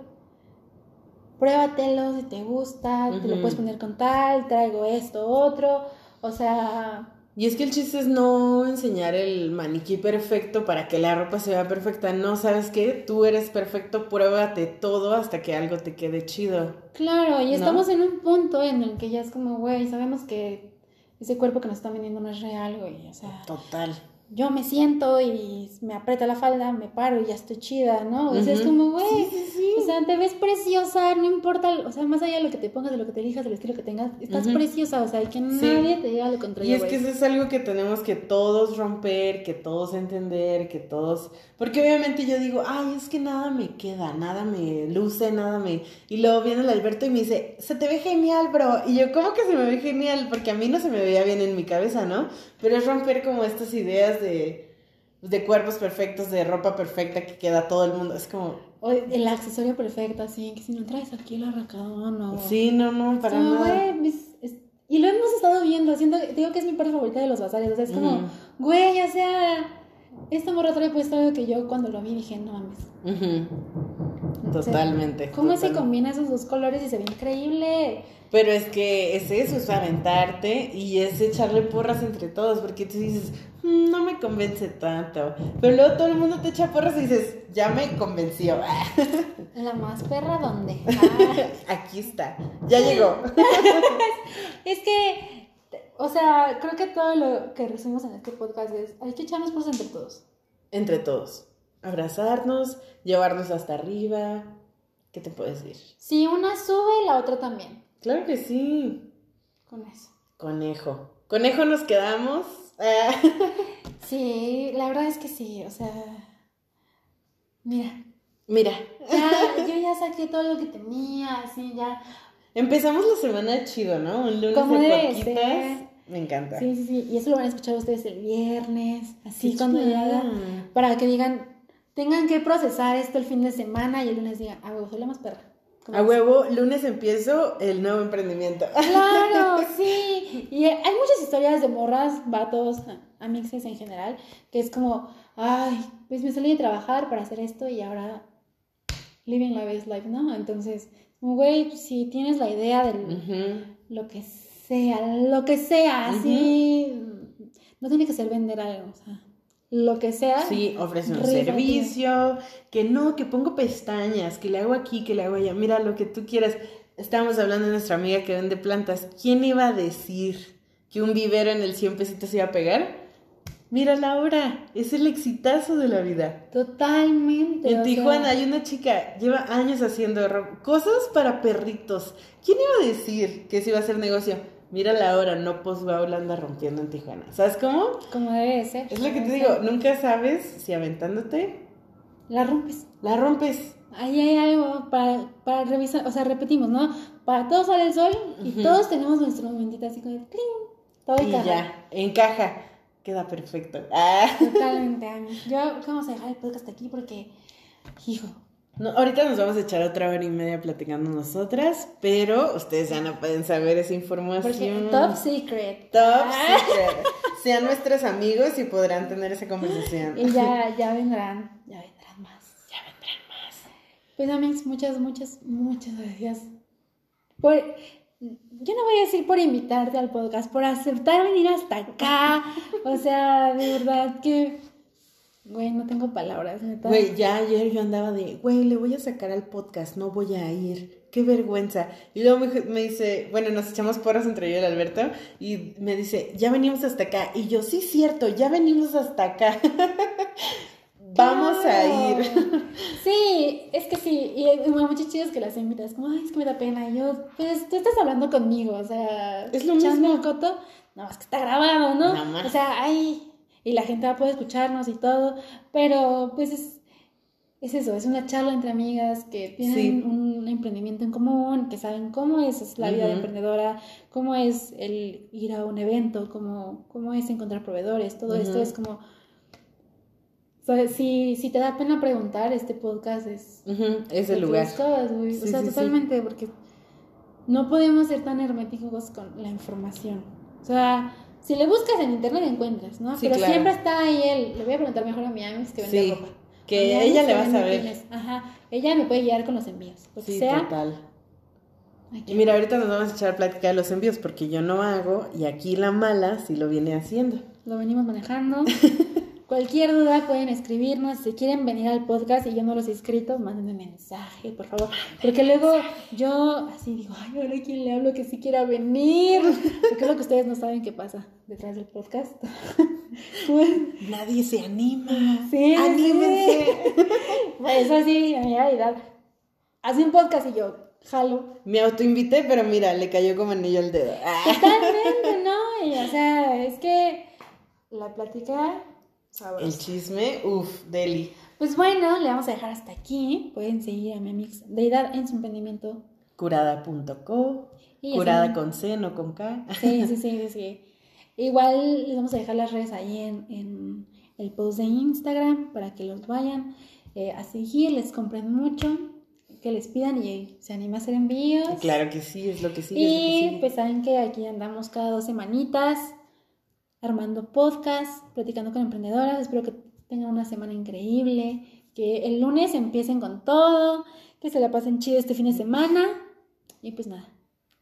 pruébatelo si te gusta, te lo puedes poner con tal, traigo esto, otro. O sea, Y es que el chiste es no enseñar el maniquí perfecto para que la ropa se vea perfecta. No, ¿sabes qué? Tú eres perfecto, pruébate todo hasta que algo te quede chido. claro, y ¿No? estamos en un punto en el que ya es como, güey, sabemos que ese cuerpo que nos están vendiendo no es real, güey. O sea, Total. Yo me siento y me aprieta la falda, me paro y ya estoy chida, ¿no? O sea, es como, güey, Sí, sí, sí. o sea, te ves preciosa, no importa, o sea, más allá de lo que te pongas, de lo que te elijas, del estilo que tengas, estás preciosa, o sea, y que nadie te diga lo Y contrario, es que eso es algo que tenemos que todos romper, que todos entender, que todos... Porque obviamente yo digo, ay, es que nada me queda, nada me luce, nada me... Y luego viene el Alberto y me dice, se te ve genial, bro. Y yo, ¿cómo que se me ve genial? Porque a mí no se me veía bien en mi cabeza, ¿no? Pero es romper como estas ideas de, de cuerpos perfectos, de ropa perfecta que queda todo el mundo. Es como, O el accesorio perfecto, así, que si no traes aquí el arracadón o... sí, no, no, para nada. güey, es- es- Y lo hemos estado viendo, siento, te digo que es mi parte favorita de los bazares, o sea, es como, güey, ya sea, esta morra trae puesto algo que yo cuando lo vi dije, no mames. Ujú. Totalmente. ¿Cómo se combina esos dos colores y se ve increíble? Pero es que es eso, es aventarte y es echarle porras entre todos, porque tú dices, "Mm, no me convence tanto. Pero luego todo el mundo te echa porras y dices, ya me convenció. [laughs] La más perra, ¿dónde? Ah, [laughs] Aquí está, ya llegó. [laughs] es que, o sea, creo que todo lo que resumimos en este podcast es, hay que echarnos cosas entre todos. Entre todos. Abrazarnos, llevarnos hasta arriba. ¿Qué te puedo decir? Si una sube, la otra también. Claro que sí. Con eso. Conejo. Conejo nos quedamos. [laughs] Sí, la verdad es que sí, o sea, mira, Mira, ya, yo ya saqué todo lo que tenía, así ya. empezamos la semana chido, ¿no? Un lunes Como de. Me encanta. Sí, sí, sí, y eso lo van a escuchar ustedes el viernes, así Qué cuando haga, para que digan, tengan que procesar esto el fin de semana y el lunes digan, ah, huevo, soy la más perra. A huevo, lunes empiezo el nuevo emprendimiento. [laughs] Claro, sí. Y hay muchas historias de morras, vatos, amixes en general, que es como, ay, pues me salí de trabajar para hacer esto y ahora living la best life, ¿no? Entonces, güey, si tienes la idea de lo que sea, lo que sea, así, no tiene que ser vender algo, o sea, lo que sea. Sí, ofrece un servicio, que no, que pongo pestañas, que le hago aquí, que le hago allá, mira lo que tú quieras. estábamos hablando de nuestra amiga que vende plantas. ¿Quién iba a decir que un vivero en el 100 pesitos se iba a pegar? Mira Laura, es el exitazo de la vida. Totalmente. En Tijuana sea, hay una chica, lleva años haciendo cosas para perritos. ¿Quién iba a decir que se iba a hacer negocio? Mira la hora, no pues va anda rompiendo en Tijuana. ¿Sabes cómo? como debe de ser. Es lo que te digo, nunca sabes si aventándote La rompes. la rompes. Ahí hay algo para, para revisar, o sea, repetimos, ¿no? Para todos sale el sol y todos tenemos nuestro momentito así como de ¡cling! Todo Y encaja. ya, encaja. Queda perfecto. Ah. Totalmente, Ami. Yo vamos a dejar el podcast aquí porque, hijo, No, ahorita nos vamos a echar otra hora y media platicando nosotras, pero ustedes ya no pueden saber esa porque información. top secret. Top Ah, secret. [laughs] Sean nuestros amigos y podrán tener esa conversación. Y ya, [laughs] ya vendrán, ya vendrán más. Ya vendrán más. Pues, Amix, muchas, muchas, muchas gracias. Por, yo no voy a decir por invitarte al podcast, por aceptar venir hasta acá. [laughs] O sea, de verdad que, güey, no tengo palabras, neta. Güey, ya ayer yo andaba de, güey, le voy a sacar al podcast, no voy a ir. Qué vergüenza. Y luego me, me dice, bueno, nos echamos porras entre yo y el Alberto, y me dice, ya venimos hasta acá. Y yo, sí, cierto, ya venimos hasta acá. [laughs] Vamos a ir. [laughs] Sí, es que sí. Y hay muchos chicos que las invitas, como, ay, es que me da pena. Y yo, pues tú estás hablando conmigo, o sea, Es lo mismo. coto. No, es que está grabado, ¿no? Nada más. O sea, ay. Y la gente va a poder escucharnos y todo. Pero, pues es, es eso, es una charla entre amigas que tienen Sí. un emprendimiento en común, que saben cómo es, es la vida de emprendedora, cómo es el ir a un evento, cómo, cómo es encontrar proveedores, todo esto es como. si, si te da pena preguntar, este podcast es Ujú, es de el lugar. cosas, güey. Sí, o sea, sí. totalmente, porque no podemos ser tan herméticos con la información. O sea, si le buscas en internet encuentras, ¿no? Sí, Pero claro. siempre está ahí él. Le voy a preguntar mejor a mi Amis que vende Sí, ropa. que A ella le va a saber. Ajá. Ella me puede guiar con los envíos. Lo que Sí, sea. total. aquí. Y mira, ahorita nos vamos a echar plática de los envíos porque yo no hago y aquí la mala sí lo viene haciendo. Lo venimos manejando. [laughs] Cualquier duda pueden escribirnos. Si quieren venir al podcast y yo no los he escrito, mándenme mensaje, por favor. Porque luego yo así digo, ay, ahora a quién le hablo que sí quiera venir. Porque es lo que ustedes no saben qué pasa detrás del podcast. [laughs] Nadie se anima. Sí, Anímense. sí. Pues así, amiga, y da- hace un podcast y yo jalo. Me autoinvité, pero mira, le cayó como anillo al dedo. Totalmente, ¿no? Y, o sea, es que la plática El chisme, uff, deli. Pues bueno, le vamos a dejar hasta aquí. Pueden seguir a mi amix Deidad en su emprendimiento. Curada.co. Curada con C, no con K. Sí, sí, [laughs] sí, sí, sí. Igual les vamos a dejar las redes ahí en, en el post de Instagram para que los vayan eh, a seguir, les compren mucho, que les pidan y se anime a hacer envíos. Claro que sí, es lo que lo que Y sigue. pues saben que aquí andamos cada dos semanitas armando podcast, platicando con emprendedoras. Espero que tengan una semana increíble, que el lunes empiecen con todo, que se la pasen chido este fin de semana. Y pues nada.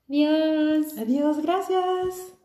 Adiós. Adiós, gracias.